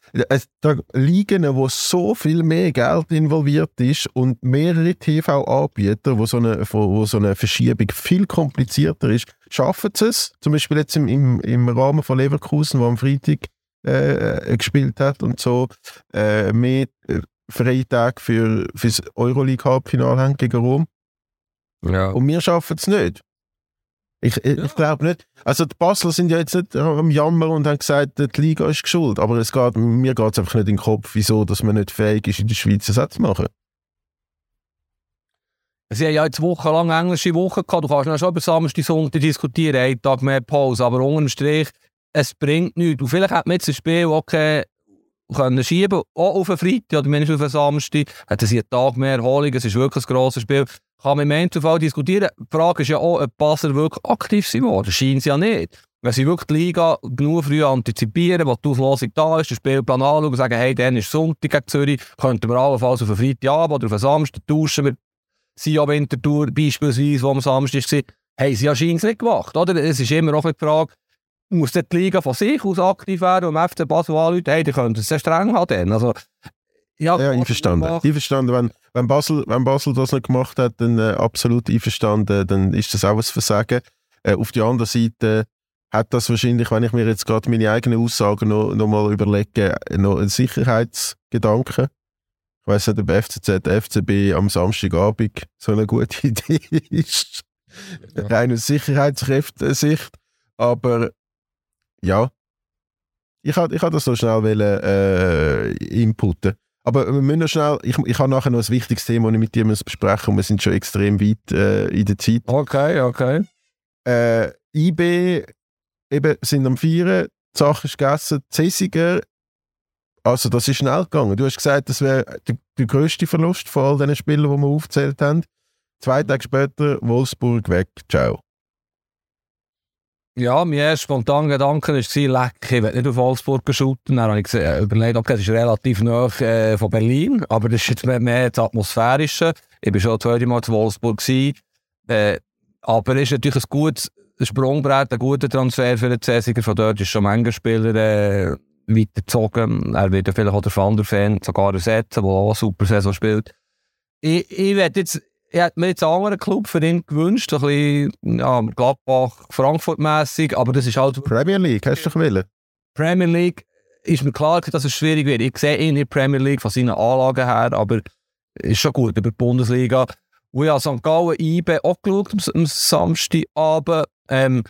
da Ligen, wo so viel mehr Geld involviert ist und mehrere TV-Anbieter, wo, so eine, wo so eine Verschiebung viel komplizierter ist, schaffen sie es. Zum Beispiel jetzt im, im, im Rahmen von Leverkusen, wo am Freitag äh, gespielt hat und so, äh, mehr äh, Freitag für, für das Euroleague-Halbfinale haben gegen Rom. Ja. Und wir schaffen es nicht. Ich, ich, ja. ich glaube nicht. Also die Basler sind ja jetzt nicht am Jammer und haben gesagt, die Liga ist geschuld. Aber es geht, mir geht es einfach nicht in den Kopf, wieso dass man nicht fähig ist, in der Schweiz Sätze zu machen. Sie haben ja jetzt wochenlang englische Woche gehabt. Du kannst ja schon über Samstag, Sonntag diskutieren, einen Tag mehr Pause. Aber unter dem Strich, es bringt nichts. Und vielleicht hat man jetzt ein Spiel, okay, können schieben, auch auf einen Freitag oder mindestens auf einen Samstag. Hat sie einen Tag mehr Erholung, es ist wirklich ein grosses Spiel. Kann man im Einzelfall diskutieren. Die Frage ist ja auch, ob Basel wirklich aktiv sind worden. Scheint ja nicht. Wenn sie wirklich die Liga genug früh antizipieren, wo die Auslosung da ist, den Spielplan anschauen und sagen, hey, dann ist Sonntag gegen Zürich, könnten wir allenfalls auf einen Freitagabend oder auf einen Samstag tauschen. Wir sind ja Wintertour beispielsweise, wo am Samstag war, haben sie ja scheinbar nicht gemacht. Oder? Es ist immer auch die Frage, muss die Liga von sich aus aktiv werden und FC Basel anrufen, hey, die können es sehr streng haben. Also, ja, ja einverstanden. einverstanden. Wenn, wenn, Basel, wenn Basel das nicht gemacht hat, dann äh, absolut einverstanden, dann ist das auch ein Versagen. Äh, auf der anderen Seite hat das wahrscheinlich, wenn ich mir jetzt gerade meine eigenen Aussagen noch, noch mal überlege, noch einen Sicherheitsgedanken. Ich weiß nicht, ob FCZ, FCB am Samstagabend so eine gute *laughs* Idee ist. Ja. Rein aus Sicherheitskräfte-Sicht. Aber ja, ich habe ich das so schnell wollen, äh, inputen. Aber wir müssen noch schnell, ich, ich habe nachher noch ein wichtiges Thema, das ich mit dir besprechen und wir sind schon extrem weit äh, in der Zeit. Okay, okay. Äh, IB eben sind am Vieren, die Sache ist gegessen, Cessiger, also das ist schnell gegangen. Du hast gesagt, das wäre der, der grösste Verlust von all diesen Spielen, die wir aufgezählt haben. Zwei Tage später, Wolfsburg weg, ciao. Ja, mein erster spontaner Gedanke war, leck, ich will nicht auf Wolfsburg shooten. Dann habe ich äh, überlegt, okay, das ist relativ nah äh, von Berlin, aber das ist jetzt mehr, mehr das Atmosphärische. Ich war schon das zweite Mal zu Wolfsburg. Äh, aber es ist natürlich ein gutes Sprungbrett, ein guter Transfer für den Cäsiger. Von dort ist schon manche Spieler äh, weitergezogen. Er wird ja vielleicht auch der Van der Fan sogar ersetzen, der auch eine super Saison spielt. Ich, ich werde jetzt, ich hätte mir jetzt einen anderen Club für ihn gewünscht, ein bisschen, ja, Gladbach, Frankfurt-mässig, aber das ist halt... Premier League, hast du doch wollen? Premier League ist mir klar, dass es schwierig wird. Ich sehe ihn in der Premier League von seinen Anlagen her, aber ist schon gut über die Bundesliga. Und ich habe St. Gallen IB auch geschaut am, am Samstagabend. Ähm,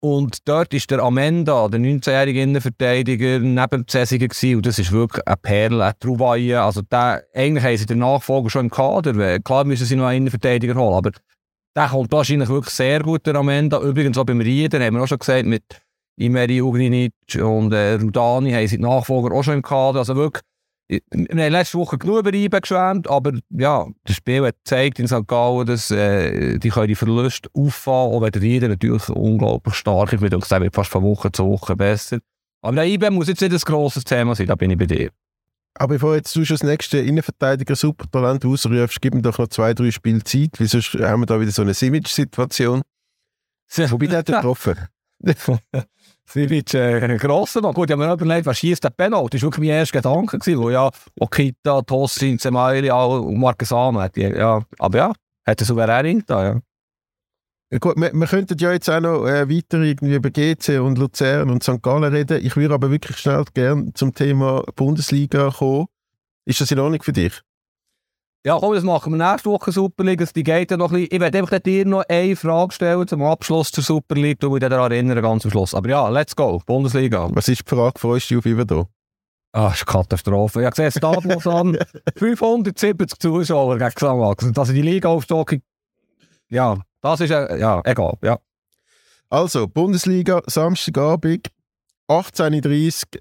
und dort ist der Amenda, der 19-jährige Innenverteidiger, neben dem Cäsiger gewesen. Und das ist wirklich eine Perle, eine Trouvaille. Also der, eigentlich haben sie den Nachfolger schon im Kader. Klar müssen sie noch einen Innenverteidiger holen, aber der kommt wahrscheinlich wirklich sehr gut, der Amenda. Übrigens auch beim Rieder, haben wir auch schon gesagt, mit Imeri Ugrinic und äh, Rudani haben sie die Nachfolger auch schon im Kader. Also wirklich, wir haben letzte Woche genug über IBE geschwärmt, aber ja, das Spiel hat gezeigt in St. Gallen, dass äh, die können die Verluste auffahren, auch wenn der Rieder natürlich unglaublich stark ist. Ich würde sagen, fast von Woche zu Woche besser. Aber der IBE muss jetzt nicht ein grosses Thema sein, da bin ich bei dir. Aber bevor jetzt du schon das nächste Innenverteidiger-Supertalent ausrufst, gib ihm doch noch zwei, drei Spiele Zeit, weil sonst haben wir da wieder so eine Simic-Situation. *laughs* Wobei der hat er getroffen. *laughs* Sivic, äh, grosser Mann. Gut, ich habe mir überlegt, was schießt der Penalty? Das war wirklich mein erster Gedanke, gewesen, wo ja Okita, Tossin, Zemaili und Marquesano hat. Ja, aber ja, hat er souverän da, ja. Gut, wir, wir könnten ja jetzt auch noch äh, weiter irgendwie über GC und Luzern und St. Gallen reden. Ich würde aber wirklich schnell gerne zum Thema Bundesliga kommen. Ist das in Ordnung für dich? Ja, komm, das machen wir nächste Woche Super League. Die geht ja noch ein bisschen. Ich werde einfach dir noch eine Frage stellen zum Abschluss zur Super League. Du mich daran erinnern, ganz am Schluss. Aber ja, let's go. Bundesliga. Was ist die Frage? Freust du dich auf Iverdo? Ah, das ist eine Katastrophe. Ich habe gesehen, Stadion an 570 Zuschauer gegen Xamax. Dass die Liga aufstocke, ja, das ist äh, ja, egal. Ja. Also, Bundesliga, Samstagabend, 18.30 Uhr,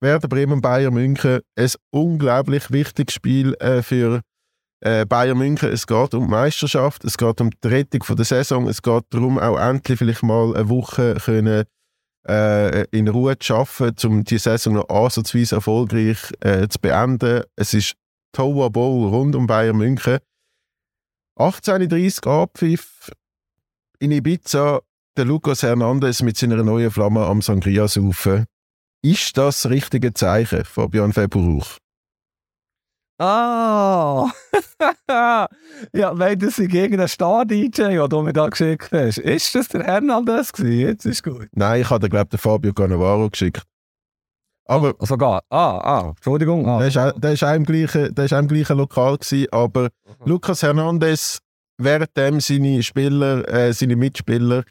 Werder Bremen, Bayern München. Ein unglaublich wichtiges Spiel äh, für äh, Bayern München. Es geht um die Meisterschaft, es geht um die Rettung der Saison, es geht darum, auch endlich vielleicht mal eine Woche können, äh, in Ruhe zu arbeiten, um die Saison noch ansatzweise erfolgreich äh, zu beenden. Es ist Tower Bowl rund um Bayern München. 18.30 Uhr Abpfiff in Ibiza, der Lucas Hernandez mit seiner neuen Flamme am Sangria saufen. Ist das richtige Zeichen, Fabian Feburuch? Ah! *laughs* ja, wenn das in irgendeinen Star-DJ, den du mir da geschickt hast. Ist das der Hernandez gewesen? Jetzt ist gut. Nein, ich habe glaube den Fabio Cannavaro geschickt. Aber oh, sogar. Ah, ah, Entschuldigung. Ah. Der, ist, auch- der, auch im gleichen, der auch im gleichen Lokal gewesen, aber Lucas Hernandez, währenddem seine Spieler, äh, seine Mitspieler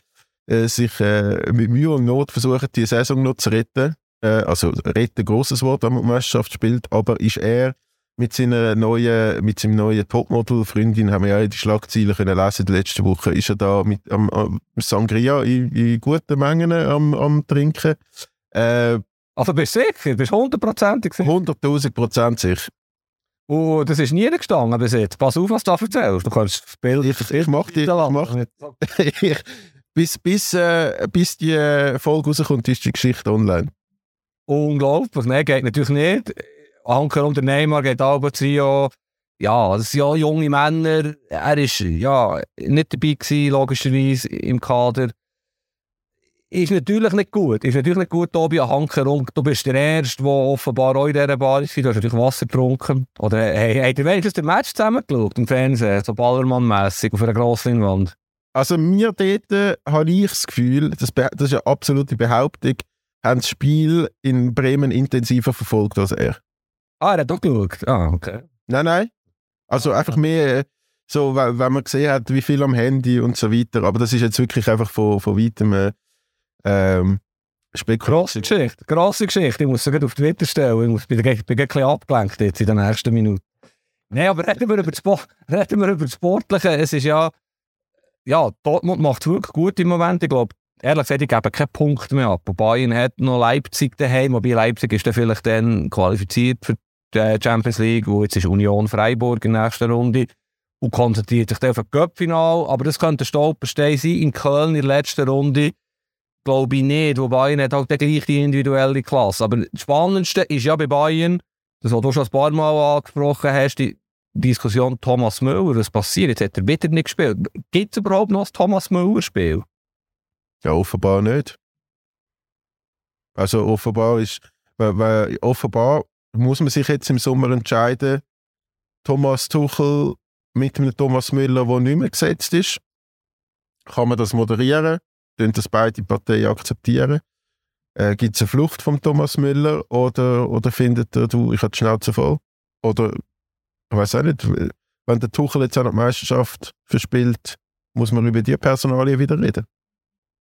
äh, sich äh, mit Mühe und Not versuchen, die Saison noch zu retten, äh, also retten, grosses Wort, wenn man die Meisterschaft spielt, aber ist er mit seiner neuen, mit seinem neuen Topmodel-Freundin, haben wir ja die Schlagzeilen können lesen, die letzte Woche, ist er da mit am, am Sangria in, in guten Mengen am, am Trinken. Äh, Also bist du sicher? Bist du hundertprozentig sicher? 100.000 Prozent sicher. Und das ist nie gestanden bis jetzt. Pass auf, was du da erzählst. Du kannst das Bild... Ich, ich mach die, ich mach, *laughs* ich, bis, bis, äh, bis die äh, Folge rauskommt, ist die Geschichte online. Unglaublich. Nein, geht natürlich nicht. Anker und der Neymar geht aber Trio. Ja, das sind ja junge Männer. Er ist ja nicht dabei gewesen, logischerweise im Kader. Ist natürlich nicht gut. Ist natürlich nicht gut, Tobi Hanker. Und du bist der Erste, der offenbar auch in dieser Bar ist. Du hast natürlich Wasser getrunken. Oder hey, habt ihr wenigstens den Match zusammengeschaut im Fernsehen? So Ballermann-mässig auf einer grossen Leinwand. Also mir dort äh, habe ich das Gefühl, das, das ist eine absolute Behauptung, haben das Spiel in Bremen intensiver verfolgt als er. Ah, er hat auch geschaut. Ah, okay. Nein, nein. Also einfach mehr äh, so, wenn man gesehen hat, wie viel am Handy und so weiter. Aber das ist jetzt wirklich einfach von, von weitem äh, ähm, Grosse. Geschichte. Grosse Geschichte. Ich muss sogar auf Twitter stellen. Ich muss, bin, bin, bin ein bisschen abgelenkt jetzt in den ersten Minuten. Nein, aber reden wir über das, *laughs* reden wir über das Sportliche. Es ist ja, ja, Dortmund macht es wirklich gut im Moment. Ich glaube, ehrlich gesagt, ich gebe keinen Punkt mehr ab. Bayern hat noch Leipzig daheim, wobei Leipzig ist dann vielleicht dann qualifiziert für Champions League, wo jetzt ist Union Freiburg in der nächsten Runde und konzentriert sich dann auf ein Cup-Final. Aber das könnte ein Stolperstein sein. In Köln in der letzten Runde glaube ich nicht, wo Bayern hat halt gleich die individuelle Klasse. Aber das Spannendste ist ja bei Bayern, das was du schon ein paar Mal angesprochen hast, die Diskussion Thomas Müller, was passiert? Jetzt hat er wieder nicht gespielt. Gibt es überhaupt noch ein Thomas Müller-Spiel? Ja, offenbar nicht. Also offenbar ist, weil, weil offenbar muss man sich jetzt im Sommer entscheiden, Thomas Tuchel mit einem Thomas Müller, der nicht mehr gesetzt ist, kann man das moderieren, können das beide Parteien akzeptieren. Äh, Gibt es eine Flucht von Thomas Müller oder, oder findet er, du, ich habe die Schnauze voll? Oder, ich weiß auch nicht, wenn der Tuchel jetzt auch noch die Meisterschaft verspielt, muss man über die Personalien wieder reden.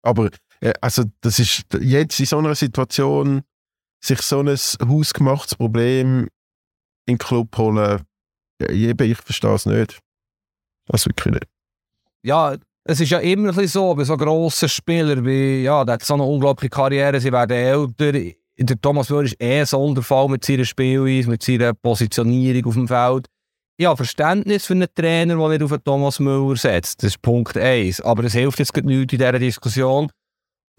Aber äh, also das ist jetzt in so einer Situation, sich so ein hausgemachtes Problem in den Club holen, ja, ich verstehe es nicht. Das wirklich nicht. Ja, es ist ja immer so, bei so grossen Spielern wie, ja, der hat so eine unglaubliche Karriere, sie werden älter. Der Thomas Müller ist eh ein Sonderfall mit seiner Spielweise, mit seiner Positionierung auf dem Feld. Ich habe Verständnis für einen Trainer, der nicht auf den Thomas Müller setzt. Das ist Punkt 1. Aber es hilft jetzt nicht in dieser Diskussion.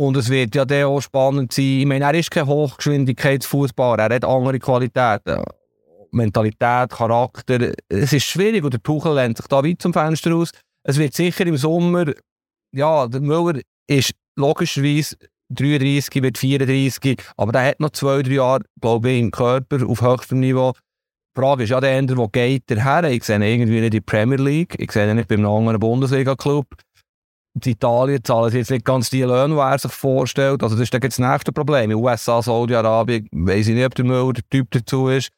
Und es wird ja dann auch spannend sein. Ich meine, er ist kein Hochgeschwindigkeitsfußballer, er hat andere Qualitäten. Mentalität, Charakter. Es ist schwierig und der Tuchel lehnt sich da weit zum Fenster aus. Es wird sicher im Sommer, ja, der Müller ist logischerweise 33, wird 34, aber der hat noch zwei, drei Jahre, glaube ich, im Körper auf höchstem Niveau. Die Frage ist ja der Ende, wo geht der her? Ich sehe ihn irgendwie nicht in der Premier League, ich sehe ihn nicht bei einem anderen Bundesliga-Club. In Italien zahlen sie jetzt nicht ganz die Löhne, die er sich vorstellt. Also das ist dann das nächste Problem. In den USA, Saudi-Arabien, weiß ich nicht, ob der Müller der Typ dazu ist.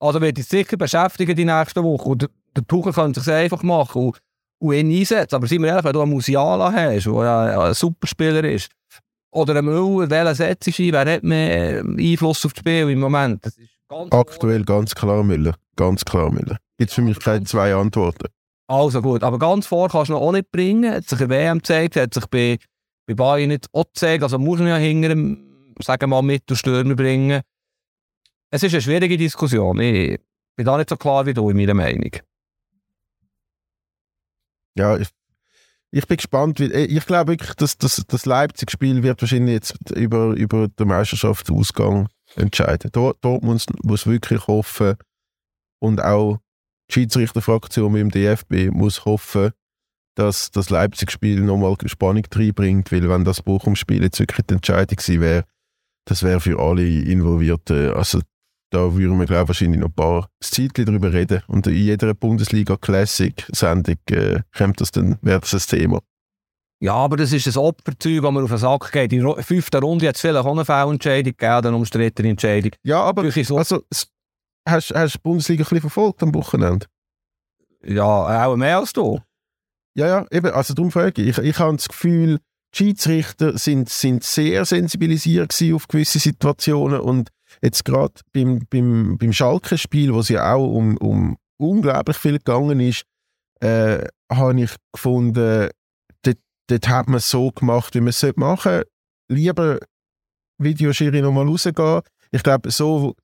Also wird sich sicher beschäftigen die nächsten Wochen. Und der, Tuchel könnte sich einfach machen und, und ihn einsetzen. Aber seien wir ehrlich, wenn du einen Musiala hast, der ja ein Superspieler ist, oder einen Müller, welcher setzt ist, wer hat mehr Einfluss auf das Spiel im Moment? Ganz Aktuell ganz klar Müller. Ganz klar Müller. Gibt für mich keine zwei Antworten. Also gut, aber ganz vor kannst du noch auch nicht bringen. Hat sich in WM gezeigt, hat sich bei, bei Bayern nicht auch gezeigt. Also muss man ja hinter dem, sagen wir mal, Mittelstürmer bringen. Es ist eine schwierige Diskussion. Ich bin da nicht so klar wie du in meiner Meinung. Ja, ich, ich bin gespannt. Wie, ich glaube wirklich, dass das, das Leipzig-Spiel wird wahrscheinlich jetzt über, über den Meisterschaftsausgang entscheiden. Dort, dort muss, muss wirklich hoffen und auch die Schiedsrichterfraktion im DFB muss hoffen, dass das Leipzig-Spiel nochmal Spannung reinbringt, weil wenn das Bochum-Spiel jetzt wirklich die Entscheidung gewesen wäre, das wäre für alle Involvierten, also da würden wir, glaube ich, wahrscheinlich noch ein paar Zeitchen darüber reden. Und in jeder Bundesliga-Classic-Sendung äh, kommt das dann, wäre das ein Thema. Ja, aber das ist ein Opferzeug, das man auf den Sack geht. In der fünften Runde hat es vielleicht auch eine Fehlentscheidung gegeben, eine umstrittene Entscheidung. Ja, aber so. also, hast, du die Bundesliga ein bisschen verfolgt am Wochenende? Ja, auch mehr als du. Ja, ja, eben, also darum frage ich. Ich, ich habe das Gefühl, die Schiedsrichter sind, sind sehr sensibilisiert auf gewisse Situationen und Jetzt gerade beim, beim, beim Schalke-Spiel, wo es ja auch um, um unglaublich viel gegangen ist, äh, habe ich gefunden, dort, dort hat man es so gemacht, wie man es machen sollte. Lieber Videoschiri nochmal rausgehen. Ich glaube, so,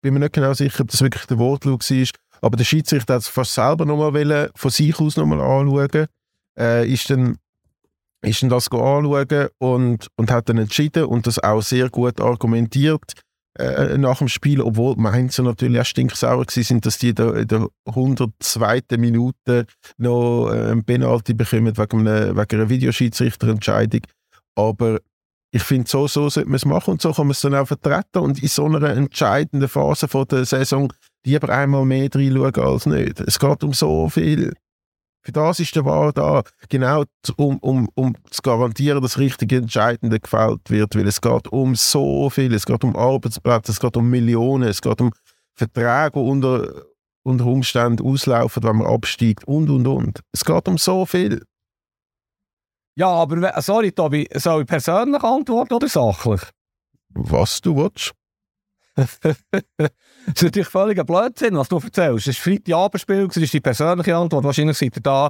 bin mir nicht genau sicher, ob das wirklich der Wortlaut war, aber der Schiedsrichter hat es fast selber nochmal von sich aus nochmal anschauen. Äh, ist dann ist dann das anschauen und, und hat dann entschieden und das auch sehr gut argumentiert äh, nach dem Spiel, obwohl Mainzer natürlich auch stinksauer sind, dass die in der 102. Minute noch äh, ein Penalty bekommen wegen, einer, wegen einer Videoschiedsrichterentscheidung. Aber ich finde, so, so sollte man es machen und so kann man es dann auch vertreten und in so einer entscheidenden Phase von der Saison lieber einmal mehr reinschauen als nicht. Es geht um so viel. Für das ist der Wahl da, genau um, um, um zu garantieren, dass richtig Entscheidende gefällt wird, weil es geht um so viel, es geht um Arbeitsplätze, es geht um Millionen, es geht um Verträge, die unter, unter Umständen auslaufen, wenn man absteigt und, und, und. Es geht um so viel. Ja, aber sorry, Tobi, soll ich persönlich antworten oder sachlich? Was du willst. *laughs* das ist natürlich völliger Blödsinn, was du erzählst. Es war Freitagabendspiel, das ist die persönliche Antwort. Wahrscheinlich seid ihr da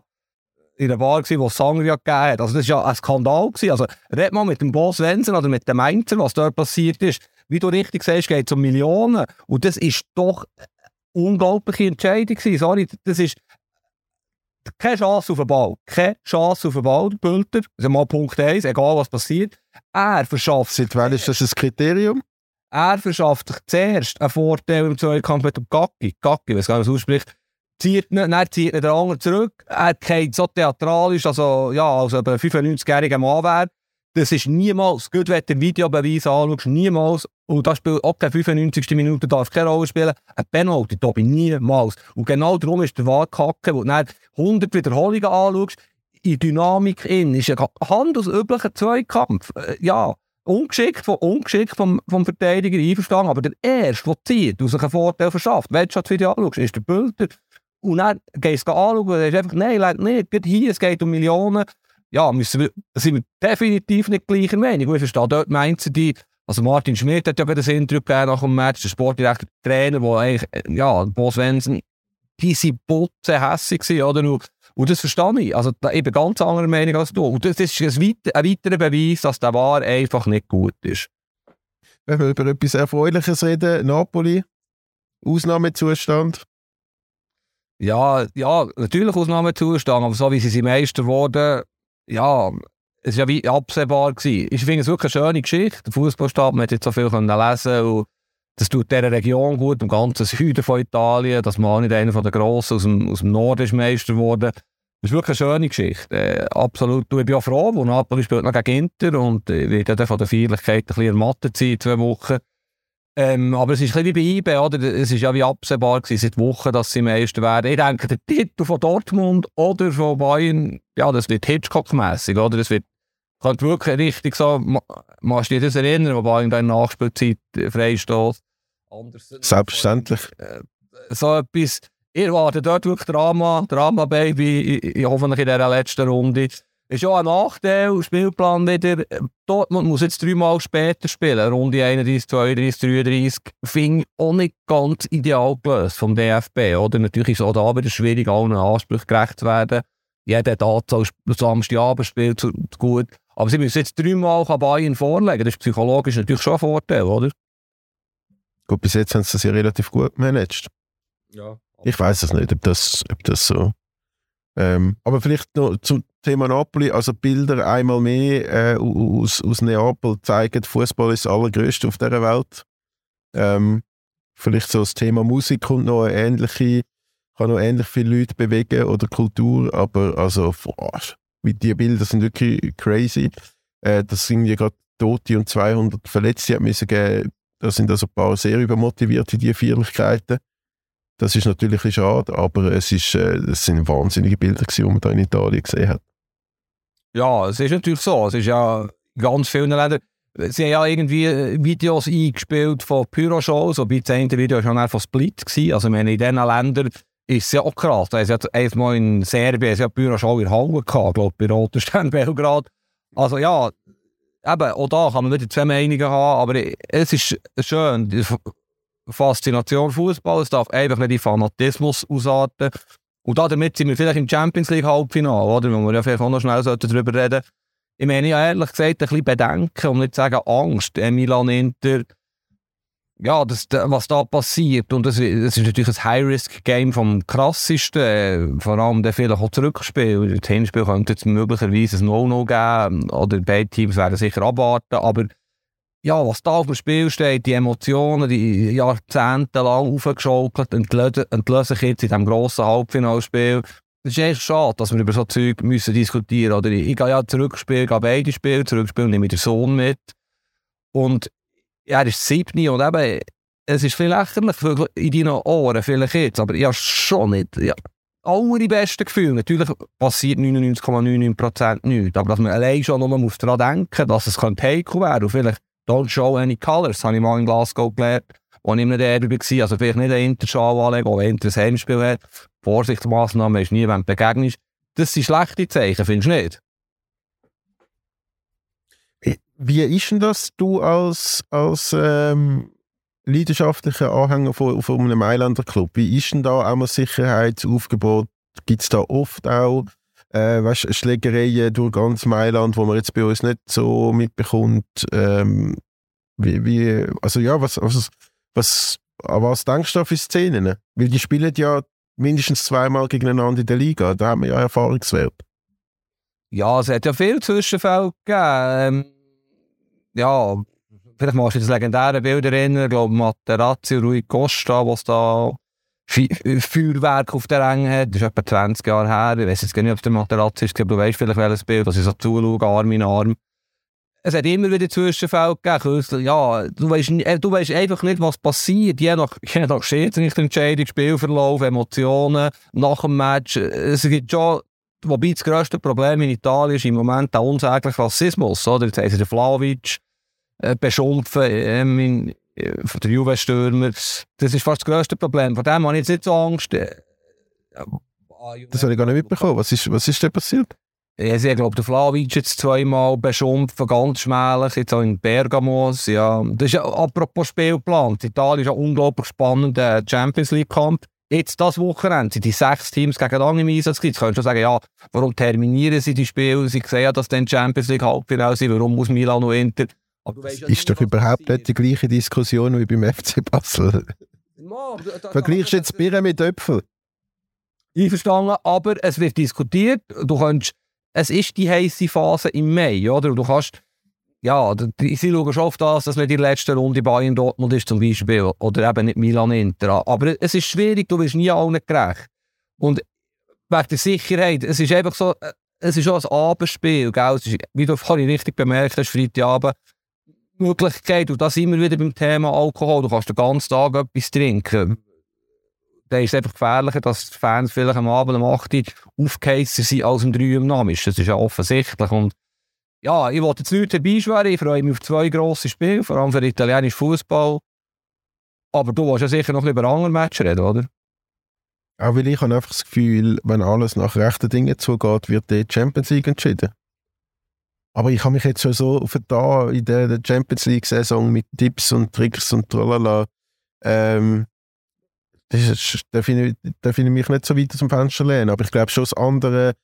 in der Bar, gewesen, wo es Sangria gegeben hat. Also das war ja ein Skandal. Gewesen. Also red mal mit dem Boss Wensen oder mit dem Mainzer, was dort passiert ist. Wie du richtig sagst, geht es um Millionen. Und das ist doch eine unglaubliche Entscheidung gewesen. Sorry, das ist keine Chance auf den Ball. Keine Chance auf den Ball, der Bülter. Das ist mal Punkt 1, egal was passiert. Er verschafft... Seit wann ist das ein Kriterium? Er verschafft sich zuerst einen Vorteil im Zweikampf mit dem Gacki. Gacki, weiß gar nicht, es ausspricht. Zieht nicht, dann zieht nicht der andere zurück. Er geht so theatralisch, also, ja, als ob ein 95-jähriger Mann wäre. Das ist niemals, gut, wenn du den Videobeweis anschaust, niemals, und das spielt auch keine 95. Minute, darf keine Rolle spielen, ein Penalty, da bin niemals. Und genau darum ist der Wahrkacke, wo du dann 100 Wiederholungen anschaust, in Dynamik in, ist ein handelsüblicher Zweikampf. Äh, ja, ungeschickt, von, ungeschickt vom, vom Verteidiger einverstanden, aber der Erste, der zieht, der sich einen Vorteil verschafft, wenn du das Video anschaust, ist der Bilder. Und dann gehst du anschauen und ist einfach, nein, nicht, nicht, hier, es geht um Millionen. Ja, müssen wir, sind wir definitiv nicht gleicher Meinung. Ich verstehe dort meint sie die, also Martin Schmidt hat ja das Interview gegeben nach dem Match, der Sportdirektor, der Trainer, der eigentlich, ja, Bo Svensson, die sind putzen hässig gewesen, oder? Und, und das verstehe ich. Also, da eben ganz andere Meinung als du. Und das ist ein, weiter, ein weiterer Beweis, dass der War einfach nicht gut ist. Wenn wir über etwas Erfreuliches reden, Napoli, Ausnahmezustand. Ja, ja, natürlich Ausnahmezustand, aber so wie sie Meister wurden, ja, es war ja wie absehbar. Gewesen. Ich finde es wirklich eine schöne Geschichte. Der Fußballstab, man hat jetzt so viel können lesen und das tut dieser Region gut, im ganzen Süden von Italien, dass man nicht einer der Grossen aus dem, aus dem Norden ist Meister geworden. Das ist wirklich eine schöne Geschichte. Äh, absolut. Ich bin auch froh, wo Napoli spielt noch gegen Inter und äh, wird dann von der Feierlichkeit ein bisschen ermattet sein, zwei Wochen. Ähm, aber es ist ein bisschen wie bei IB, oder? Es ist ja wie absehbar gewesen, seit Wochen, dass sie Meister werden. Ich denke, der Titel von Dortmund oder von Bayern, ja, das wird Hitchcock-mässig, oder? Das wird, könnte wirklich richtig so, machst du dich das erinnern, wo Bayern dann Nachspielzeit äh, freistoß? Selbstverständlich. Äh, so etwas, ihr erwartet dort wirklich Drama, Drama, Baby, ich, ich hoffentlich in dieser letzten Runde. Ist ja ein Nachteil, Spielplan wieder. Dortmund muss jetzt dreimal später spielen. Runde 31, 32, 33. Finde ich auch nicht ganz ideal gelöst vom DFB. Oder? Natürlich ist es auch da wieder schwierig, allen Ansprüchen gerecht zu werden. Jeder hat Anzahl Samstagabend spielt zu, gut. Aber sie müssen jetzt dreimal Bayern vorlegen. Das ist psychologisch natürlich schon ein Vorteil, oder? Gut, bis jetzt haben sie das ja relativ gut gemanagt. Ja. Ich weiß es nicht, ob das, ob das so. Ähm, aber vielleicht noch zum Thema Napoli. Also Bilder einmal mehr äh, aus, aus Neapel zeigen, Fußball ist das allergrößte auf dieser Welt. Ähm, vielleicht so das Thema Musik kommt noch eine ähnliche, kann noch ähnlich viele Leute bewegen oder Kultur, aber also boah, die Bilder sind wirklich crazy. Äh, das sind ja gerade Tote und 200 Verletzte hat müssen geben. Da sind also ein paar sehr übermotivierte die Feierlichkeiten. Das ist natürlich schade, aber es, ist, äh, es sind wahnsinnige Bilder, gewesen, die man da in Italien gesehen hat. Ja, es ist natürlich so. Es ist ja ganz vielen Ländern. Sie haben ja irgendwie äh, Videos eingespielt von Pyroshows, so bei das Video war schon von Split. Gewesen. Also, meine, in diesen Ländern ist es ja auch krass. Ist ja einmal in Serbien ja Pyroshow in Halle gehabt, glaube ich, bei Roter Stern Belgrad. Also ja, eben, auch da kann man wieder zwei Meinungen haben, aber es ist schön. Faszination Fußball. Es darf einfach nicht in Fanatismus ausarten. Und damit sind wir vielleicht im Champions League Halbfinale, oder? Wo wir ja vielleicht auch noch schnell darüber reden Ich meine, ja, ehrlich gesagt, ein bisschen Bedenken, um nicht zu sagen Angst. Milan Inter, ja, das, was da passiert. Und das ist natürlich ein High-Risk-Game vom krassesten. Äh, vor allem der vielleicht auch Zurückspiel. Das Hinspiel könnte jetzt möglicherweise ein No-No geben. Oder beide Teams werden sicher abwarten. Aber ja, was da auf dem Spiel steht, die Emotionen, die jahrzehntelang aufgeschaukelt, entlösen sich jetzt in diesem grossen Halbfinalspiel. Es ist echt schade, dass wir über so Zeug müssen diskutieren müssen. Ich gehe ja zurückspielen, gehe beide Spiele, zurückspielen, nehme ich den Sohn mit. Und ja, er ist siebni und eben, es ist viel lächerlich in deinen Ohren, vielleicht jetzt, aber ich habe schon nicht, ja, alle besten Gefühle. Natürlich passiert 99,99% nichts, aber dass man allein schon nur muss daran denken, dass es heikel wäre und vielleicht Don't show any colors, habe ich mal in Glasgow gelernt, wo ich in einem Derby war. Also vielleicht nicht einen Interschal anlegen, wenn Inter ein Heimspiel hat. Vorsichtsmaßnahmen ist nie, wenn du begegnest. Das sind schlechte Zeichen, findest du nicht? Wie ist denn das, du als, als ähm, leidenschaftlicher Anhänger von, von einem Mailänder Club? Wie ist denn da auch ein Sicherheitsaufgebot? Gibt es da oft auch äh, weißt, Schlägereien durch ganz Mailand, wo man jetzt bei uns nicht so mitbekommt. Ähm, wie, wie, also ja, was, was, was, an was denkst du da für Szenen? Weil die spielen ja mindestens zweimal gegeneinander in der Liga, da haben wir ja Erfahrungswert. Ja, es hat ja viele Zwischenfälle gegeben. Ähm, ja, vielleicht machst du das legendäre Bild erinnern, ich glaube Materazzi Rui Costa, was da Feuerwerk auf der Ränge hat. Das ist etwa 20 Jahre her. Ich weiß jetzt gar nicht, ob es der Materazzi ist, du weißt vielleicht welches Bild, dass ich so zuschaue, Arm in Arm. es hat immer wieder Zwischenfälle gegeben. Ja, du weißt, äh, du weißt einfach nicht, was passiert. Je nach, je nach Spielverlauf, Emotionen, nach dem Match. Es gibt schon, wobei das grösste Problem in Italien ist im Moment der unsägliche Rassismus. Oder? Jetzt haben sie Flavic äh, von der Juve-Stürmer. Das ist fast das grösste Problem. Von dem habe ich jetzt nicht so Angst. Äh, das habe ich gar nicht mitbekommen. Was ist, was ist denn passiert? Ja, sie glaube der Flavic jetzt zweimal beschimpft, ganz schmählich, jetzt auch in Bergamos. Ja. Das ist ja apropos Spielplan. Italien ist ja unglaublich spannend, der Champions League-Kampf. Jetzt das Wochenende sind die sechs Teams gegeneinander im Einsatz Jetzt könntest du sagen, ja, warum terminieren sie die Spiele? Sie sehen ja, dass dann Champions League Halbfinale sind. Warum muss Milan noch Inter? Aber weißt, ist doch überhaupt nicht die gleiche Diskussion wie beim FC Basel. Vergleichst du jetzt Bier mit Äpfel? Einverstanden, aber es wird diskutiert. Du kannst es ist die heiße Phase im Mai, oder? Du kannst, ja, sie schauen schon auf das, dass nicht die letzte Runde Bayern Dortmund ist zum Beispiel, oder eben nicht Milan Inter. Aber es ist schwierig, du bist nie allen gerecht. Und wegen der Sicherheit, es ist einfach so, es ist auch ein Abendspiel, gell? Es ist, wie du vorhin richtig bemerkt hast, Freitagabend, Möglichkeit, und da wir wieder beim Thema Alkohol, du kannst den ganzen Tag etwas trinken dann ist es einfach gefährlicher, dass die Fans vielleicht am Abend um 8 Uhr aufgeheissen sind als um 3 Uhr am Nachmittag. Das ist ja offensichtlich. Und ja, ich wollte jetzt nicht herbeischwören. Ich freue mich auf zwei grosse Spiele, vor allem für italienischen Fußball. Aber du willst ja sicher noch über andere Matches reden, oder? Auch weil ich habe einfach das Gefühl, wenn alles nach rechten Dingen zugeht, wird die Champions League entschieden. Aber ich habe mich jetzt schon so da in der Champions League-Saison mit Tipps und Tricks und tralala ähm, das ist, da finde ich, da finde ich mich nicht so weit aus dem Fenster lehnen. Aber ich glaube schon, das andere,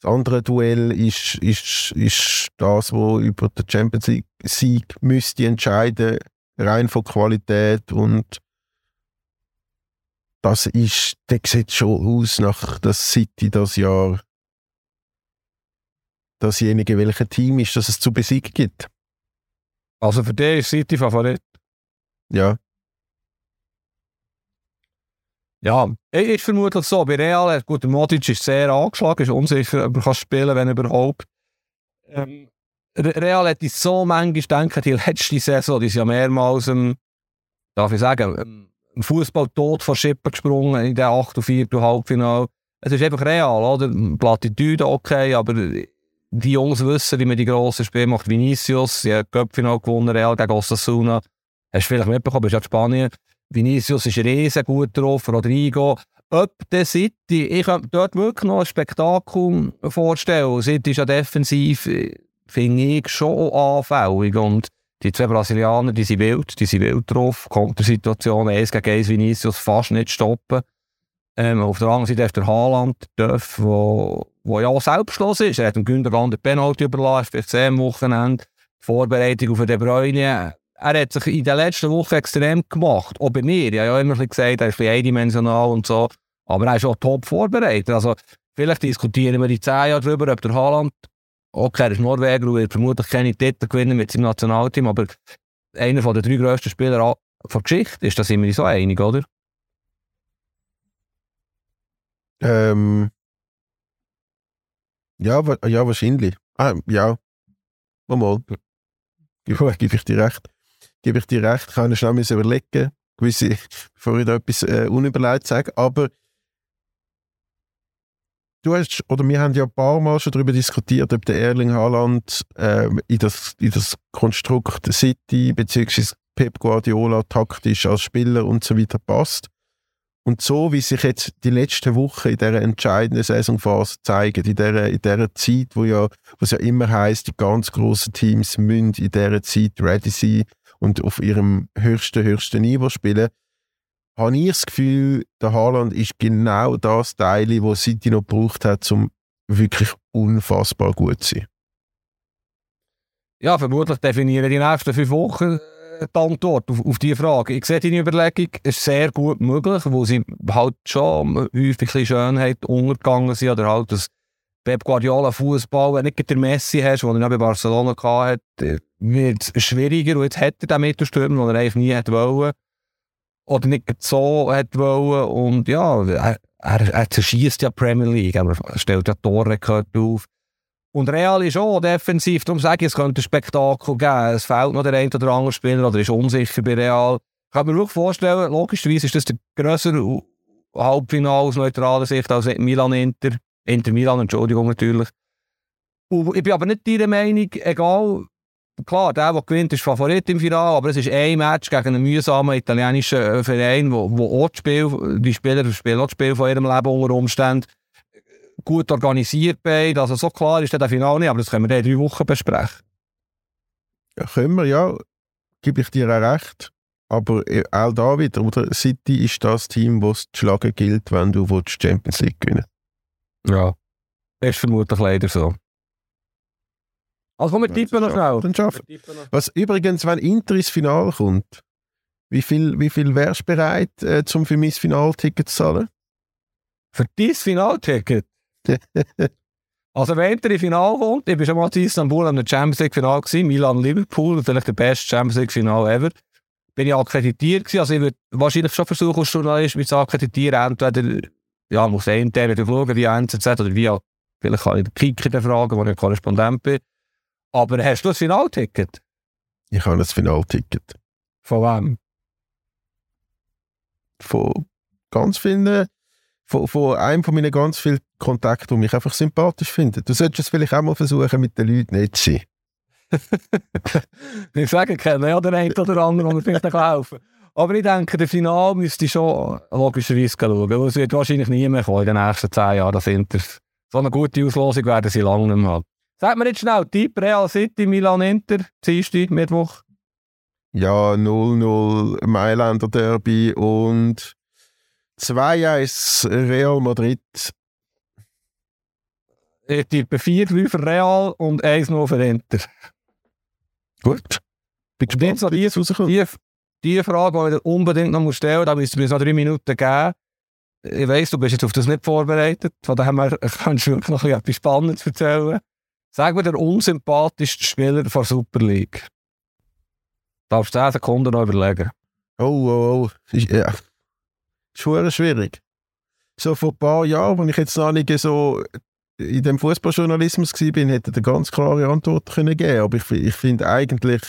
das andere Duell ist, ist, ist das, wo über den Champions League Sieg müsste entscheiden, rein von Qualität und das ist, der sieht schon aus nach das City das Jahr dasjenige, welches Team ist, das es zu besiegen gibt. Also für dich ist City Favorit? Ja. Ja, ist vermutlich so. Bei Real, gut, der Modric ist sehr angeschlagen, ist unsicher, ob er kann spielen wenn überhaupt. Ähm, Real hat so manchmal denken, die letzte Saison, die ist ja mehrmals, ähm, darf ich sagen, im Fußball tot von Schippen gesprungen in der 8. und 4. Halbfinale. Es ist einfach real, oder? Plattitüde okay, aber die Jungs wissen, wie man die grossen Spiele macht. Vinicius, sie hat Cup-Final gewonnen, Real gegen Osasuna. Hast du vielleicht mitbekommen, bist ja in Spanien. Vinicius ist riesen gut drauf, Rodrigo. Ob der City, ich kann dort wirklich noch ein Spektakel vorstellen. City ist ja defensiv, finde ich, schon anfällig. Und die zwei Brasilianer, die sind wild, die sind wild drauf. Kommt der Situation 1 gegen 1 Vinicius fast nicht stoppen. Ähm, auf der anderen Seite ist der Haaland, Döff, wo, wo ja auch selbstlos ist. Er hat dem Günterland den Penalty überlassen, vielleicht am Wochenende. Vorbereitung auf den Bräune er hat sich in den letzten Wochen extrem gemacht. Auch bei mir. Ich habe ja immer gesagt, er ist ein eindimensional und so. Aber er ist auch top vorbereitet. Also, vielleicht diskutieren wir in zehn Jahren darüber, ob der Haaland, okay, er ist Norweger und wird vermutlich keine Titel gewinnen mit seinem Nationalteam, aber einer der drei grössten Spieler der Geschichte ist, da sind wir so einig, oder? Ähm. Ja, ja wahrscheinlich. Ah, ja. Mal. *laughs* Gebe ich dir recht gebe ich dir recht, ich kann schnell überlegen, gewisse, *laughs* bevor ich da etwas äh, unüberlegt sage, aber du hast, oder wir haben ja ein paar Mal schon darüber diskutiert, ob der Erling Haaland äh, in, das, in das Konstrukt City bzw. Pep Guardiola taktisch als Spieler und so weiter passt. Und so, wie sich jetzt die letzten Wochen in dieser entscheidenden Saisonphase zeigen, in dieser, in dieser Zeit, wo ja, wo es ja immer heißt, die ganz großen Teams müssen in dieser Zeit ready sein, und auf ihrem höchsten, höchsten Niveau spielen, habe ich das Gefühl, der Haaland ist genau das Teil, das City noch gebraucht hat, um wirklich unfassbar gut zu sein. Ja, vermutlich definieren die nächsten fünf Wochen die Antwort auf, auf diese Frage. Ich sehe deine Überlegung ist sehr gut möglich, wo sie halt schon häufig Schönheit untergegangen sind oder halt das Pep Guardiola Fußball, wenn du nicht der Messi hast, den er bei Barcelona hatte, äh, wird es schwieriger. Und jetzt hat er den Mittelstürmer, den er eigentlich nie hätte wollen. Oder nicht so hätte wollen. Und ja, er, er, er zerschießt ja die Premier League. Er stellt ja Torrekord auf. Und Real ist auch defensiv, darum sage ich, es könnte ein Spektakel geben. Es fehlt noch der ein oder andere Spieler oder ist unsicher bei Real. Ich kann mir wirklich vorstellen, logischerweise ist das der grössere Halbfinale aus neutraler Sicht als Milan-Inter. Inter Milan, Entschuldigung natürlich. Und ich bin aber nicht deiner Meinung, egal, klar, der, der gewinnt, ist Favorit im Finale, aber es ist ein Match gegen einen mühsamen italienischen äh, Verein, wo, wo auch das Spiel, die Spieler spielen auch das Spiel von ihrem Leben unter Umständen gut organisiert beide. Also so klar ist der Finale nicht, aber das können wir in drei Wochen besprechen. Ja, können wir, ja. Gebe ich dir auch recht. Aber äh, auch da wieder, oder? City ist das Team, das zu schlagen gilt, wenn du die Champions League gewinnen Ja. Das ist vermutlich leider so. Also komm, wir tippen noch schnell. Dann schaffen. Was übrigens, wenn Inter ins Finale kommt, wie viel, wie viel wärst du bereit, äh, zum für mein Finalticket zu zahlen? Für dein Finalticket? *laughs* also wenn Inter ins Finale kommt, ich war schon mal in Istanbul am Champions League Finale gewesen, Milan-Liverpool, natürlich der beste Champions League Finale ever. Bin ich akkreditiert gewesen, also ich würde wahrscheinlich schon versuchen, als Journalist mich zu akkreditieren, entweder, ja, muss ich intern schauen, via NZZ oder via, vielleicht kann ich den Kicker fragen, wo ich Korrespondent bin. Aber hast du ein Finalticket? Ich habe ein Finalticket. Von wem? Von ganz vielen, von, von einem von meinen ganz vielen Kontakten, die mich einfach sympathisch finden. Du solltest es vielleicht auch mal versuchen, mit den Leuten nicht zu sein. *laughs* ich sage, ich kenne ja den einen oder anderen, der vielleicht helfen Aber ich denke, der Final müsste schon logischerweise schauen. Es wird wahrscheinlich nie mehr kommen in den nächsten zehn Jahren. Das Inter. So eine gute Auslosung werden sie lange nicht mehr haben. Sag mir jetzt schnell, Tipp Real City, Milan Inter, Dienstag, Mittwoch. Ja, 0-0 Mailänder Derby und 2-1 Real Madrid. Ich tippe 4-3 für Real und 1-0 für Inter. Gut. Bin gespannt, so die, die, die Frage, die ich unbedingt noch stellen muss, da müsste mir noch drei Minuten geben. Ich weiss, du bist jetzt auf das nicht vorbereitet, von daher *laughs* kannst du wirklich noch etwas Spannendes erzählen. Sagen wir der unsympathischste Spieler der Super League. Darfst du 10 Sekunden noch überlegen. Oh, oh, oh. Ist, ja. Ist schwierig. So vor ein paar Jahren, als ich jetzt noch nicht so in dem Fußballjournalismus war, hätte er ganz klare Antworten können geben Aber ich, ich finde eigentlich.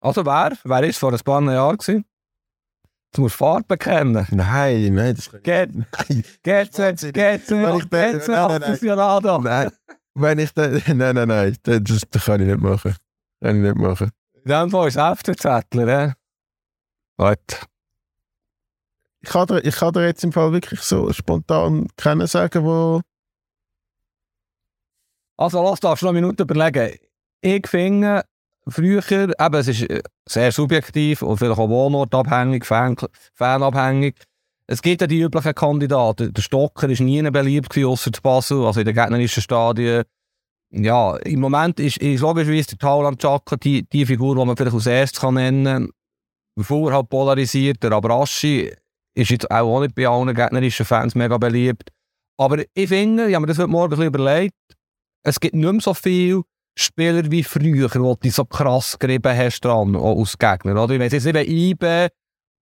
Also wer? Wer war es vor ein paar Jahren? Gewesen? Du musst Farbe bekennen. Nein, nein, das geht nicht. Geht es, geht es, geht es, Nein, wenn ich dann. *laughs* Nein, nein, nein, das, das kann ich nicht machen. Kann ich nicht machen. In dem Fall ist FD-Zettler, ne? Gut. Ich kann, dir, ich kann dir jetzt im Fall wirklich so spontan kennen sagen, wo. Also, lass darfst du noch eine Minute überlegen. Ich finde, früher, eben, es ist sehr subjektiv und vielleicht auch wohnortabhängig, Fan, fanabhängig. Es gibt ja die üblichen Kandidaten. Der Stocker war nie beliebt, außer zu Basel, also in den gegnerischen Stadien. Ja, im Moment ist, ist logischerweise der Tauland Chaka die, die Figur, die man vielleicht als erstes nennen kann. Bevor halt polarisiert, der Abraschi ist jetzt auch, nicht bei allen gegnerischen Fans mega beliebt. Aber ich finde, ich habe mir das heute Morgen überlegt, es gibt nicht mehr so viele Spieler wie früher, wo du so krass gerieben hast dran, als Gegner. Oder? Ich weiss jetzt wenn IBE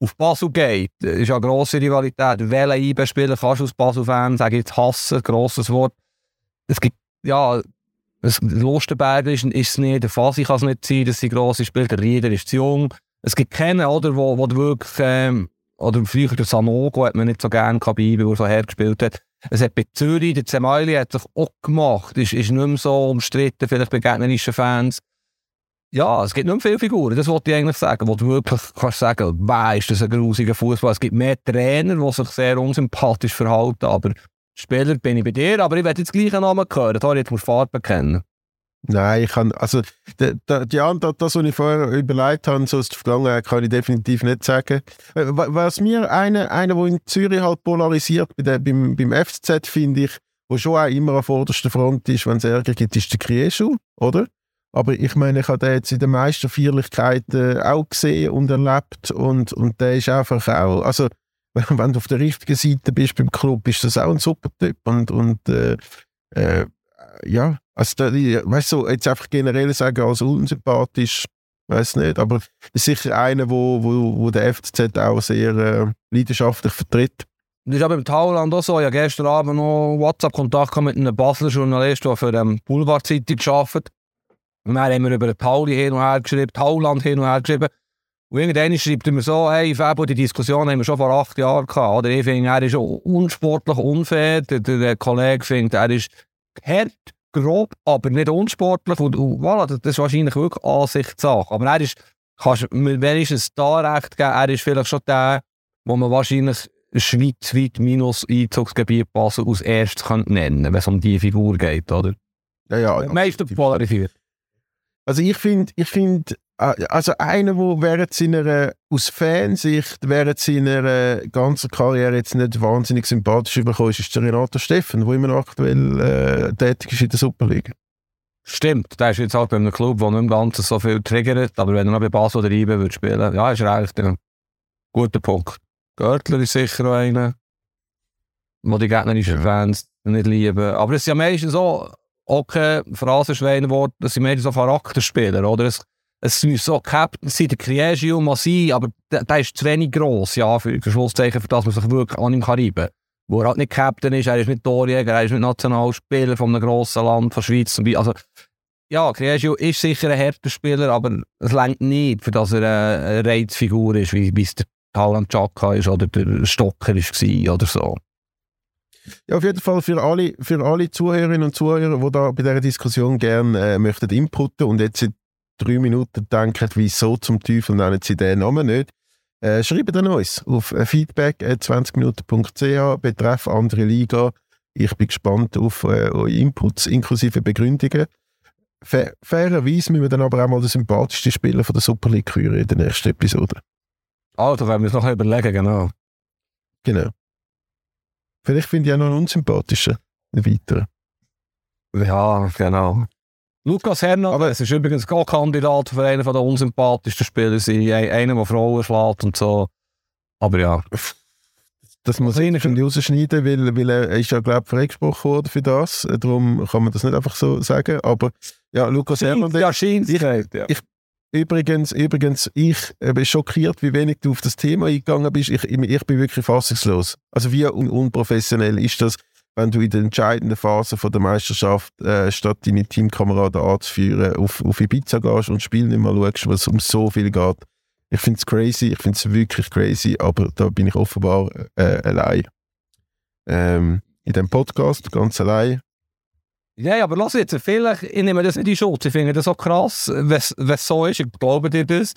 auf Basel geht, ist ja eine grosse Rivalität. Welchen IBE-Spieler kannst du als Basel-Fan, sage ich jetzt hassen, grosses Wort. Es gibt, ja, Lustenberger ist, ist es nicht, der Fasi kann es nicht sein, dass sie grosse spielt, der Rieder ist zu jung. Es gibt keinen, oder, wo, wo wirklich, ähm, oder früher der Sanogo hat man nicht so gerne gehabt, bei wo er so hergespielt hat. Es hat bei Zürich, der Zemaili hat sich auch gemacht, ist, ist nicht mehr so umstritten, vielleicht bei gegnerischen Fans. Ja, es gibt nicht mehr viele Figuren, das wollte ich eigentlich sagen, wo du wirklich kannst sagen, wow, ist das ein grusiger Fußball. Es gibt mehr Trainer, die sich sehr unsympathisch verhalten, aber Spieler bin ich bei dir, aber ich werde jetzt gleich einen Namen hören, da jetzt musst du Farbe kennen. Nein, ich kann, also die, die Antwort, das, was ich vorher überlegt habe, so aus der Vergangenheit, kann ich definitiv nicht sagen. Äh, was mir einer, einer der in Zürich halt polarisiert, bei der, beim, beim FCZ, finde ich, wo schon auch immer an vorderster Front ist, wenn es Ärger gibt, ist der Krieschu, oder? Aber ich meine, ich habe den jetzt in den meisten Feierlichkeiten auch gesehen und erlebt und, und der ist einfach auch, also *laughs* wenn du auf der richtigen Seite bist beim Club, ist das auch ein super Typ und, und äh, äh, ja, also da, weißt du, jetzt einfach generell sagen als unsympathisch, weiß nicht, aber ist sicher einer, wo, wo, wo der FCZ auch sehr äh, leidenschaftlich vertritt Das ist aber im Tauland auch so. Habe gestern Abend noch WhatsApp-Kontakt mit einem Basler Journalist, der für die Boulevard-Zeitung arbeitet. Und dann haben wir über den Tauli hin und her geschrieben, Tauland hin und her geschrieben. Und irgendwann schreibt er mir so, hey, Fabo, die Diskussion haben wir schon vor acht Jahren gehabt. Oder ich finde, er ist unsportlich unfair. Der, der, der Kollege findet, er ist hart, grob, aber nicht unsportlich. Und, und voilà, das ist wahrscheinlich wirklich Ansichtssache. Aber er ist, kannst mir wenigstens da recht geben, er ist vielleicht schon der, wo man wahrscheinlich schweizweit minus Einzugsgebiet Basel als erstes nennen könnte, wenn es um diese Figur geht, oder? Ja, ja. Meistens polarisiert. Also ich finde, ich finde, also einer, wo während seiner, aus Fansicht, während seiner ganzen Karriere jetzt nicht wahnsinnig sympathisch überkommen ist, ist der Renato Steffen, der immer noch aktuell äh, tätig ist in der Superliga. Stimmt, der ist jetzt halt bei einem Club, der nicht im Ganzen so viel triggert, aber wenn er noch bei Basel oder IBE würde spielen, ja, ist er eigentlich ein guter Punkt. Görtler ist sicher auch einer, wo die gegnerischen Fans nicht lieben. Aber es ist ja meistens so, okay, Phrasenschweinwort, das sind meistens so Charakterspieler, oder? Es, es muss so Captain sein, der Criegio mal sein, aber der, der, ist zu wenig gross, ja, für Schlusszeichen, für das man sich wirklich an ihm kann reiben Wo er halt nicht Captain ist, er ist nicht Torjäger, er ist nicht Nationalspieler von einem grossen Land, von der Schweiz. Also, ja, Criegio ist sicher ein härter Spieler, aber es längt nicht, für dass er eine Reizfigur ist, wie es der Talan Chaka ist oder der Stocker war oder so. Ja, auf jeden Fall für alle, für alle Zuhörerinnen und Zuhörer, die da bei dieser Diskussion gerne äh, möchten inputten und jetzt in drei Minuten denken, wieso zum Teufel nennen sie den Namen nicht, äh, schreibt dann uns auf äh, feedback 20minuten.ch betreff andere Liga. Ich bin gespannt auf äh, eure Inputs inklusive Begründungen. Fa fairerweise müssen wir dann aber auch mal den sympathischsten Spieler von der Super League küren in der nächsten Episode. Also, werden wir es noch überlegen, genau. Genau. Vielleicht finde ich auch noch einen unsympathischen, einen weiteren. Ja, genau. Lukas Hernandez es ist übrigens auch Kandidat für einen der unsympathischsten Spieler. Einer, der Frauen schlägt und so. Aber ja. Das muss ich nicht rausschneiden, weil, weil er ist ja, glaube ich, freigesprochen worden für das. Darum kann man das nicht einfach so sagen. Aber ja, Lukas Hernandez... Ja, scheint. Ich, ja. ich, Übrigens, übrigens, ich äh, bin schockiert, wie wenig du auf das Thema eingegangen bist. Ich, ich bin wirklich fassungslos. Also wie un unprofessionell ist das, wenn du in der entscheidenden Phase von der Meisterschaft äh, statt deine Teamkameraden anzuführen, auf, auf Ibiza gehst und Spiel nicht mal schaust, was um so viel geht. Ich finde es crazy, ich finde es wirklich crazy, aber da bin ich offenbar äh, allein. Ähm, in dem Podcast, ganz allein. Ja, aber lass jetzt, vielleicht, ich das nicht in Schutz, ich finde das so krass, wenn so ist, ich glaube dir das.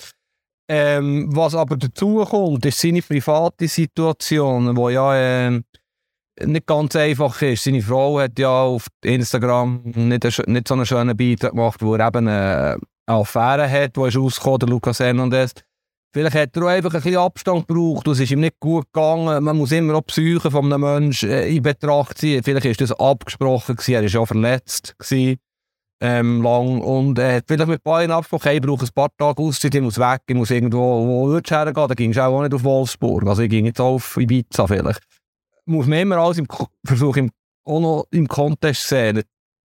Ähm, was aber dazu kommt, ist seine private Situation, die ja äh, nicht ganz einfach ist. Seine Frau hat ja auf Instagram nicht, nicht so einen schönen Beitrag gemacht, wo er eben eine, eine Affäre hat, wo ist rausgekommen, der Lucas Hernandez. Vielleicht hat er auch einfach ein bisschen Abstand gebraucht, es ist ihm nicht gut gegangen. Man muss immer auch die Psyche von einem Menschen äh, in Betracht ziehen. Vielleicht ist das abgesprochen gewesen, er war ja verletzt gewesen, ähm, lang und er hat vielleicht mit beiden abgesprochen, ich brauche ein paar Tage Auszeit, ich muss weg, ich muss irgendwo, wo würdest du hergehen? Da ging es auch nicht auf Wolfsburg, also ich ging jetzt auch auf Ibiza vielleicht. Muss man immer alles im, versuchen, auch noch im Kontext sehen.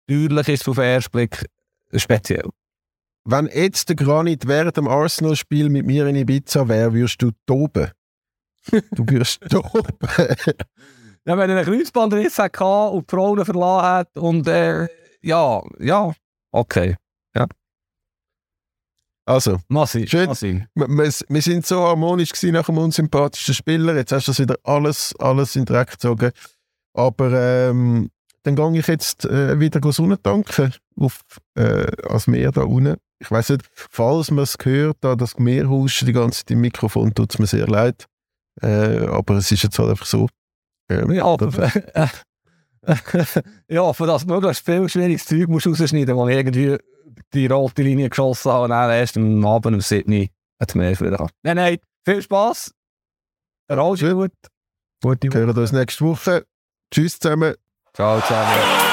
Natürlich ist es auf den ersten Blick speziell. Wenn jetzt der Granit während dem Arsenal-Spiel mit mir in Ibiza wäre, würdest du toben. Du würdest *laughs* toben. ja, wenn er einen Kreuzbandriss hatte und die Frauen verlassen hat und äh, ja, ja, okay. Ja. Also, Massi, schön. Massi. Wir, wir sind so harmonisch nach dem unsympathischen Spieler. Jetzt hast du das wieder alles, alles in den Dreck gezogen. Aber ähm, dann gehe ich jetzt äh, wieder Sonne tanken auf, äh, als Meer da unten. Ich weiß nicht, falls man es hört, da das Meerhuschen die ganze Zeit im Mikrofon, tut es mir sehr leid. Äh, aber es ist jetzt halt einfach so. Ähm, ja, aber, *laughs* ja, für das möglichst viel schwieriges Zeug musst du rausschneiden, wo irgendwie die rote Linie geschossen habe und dann erst am Abend um 7 Uhr hat Meer wieder kann. Nein, nein, viel Spass. Gut. gut. Gute Woche. Wir hören uns nächste Woche. Tschüss zusammen. Ciao zusammen.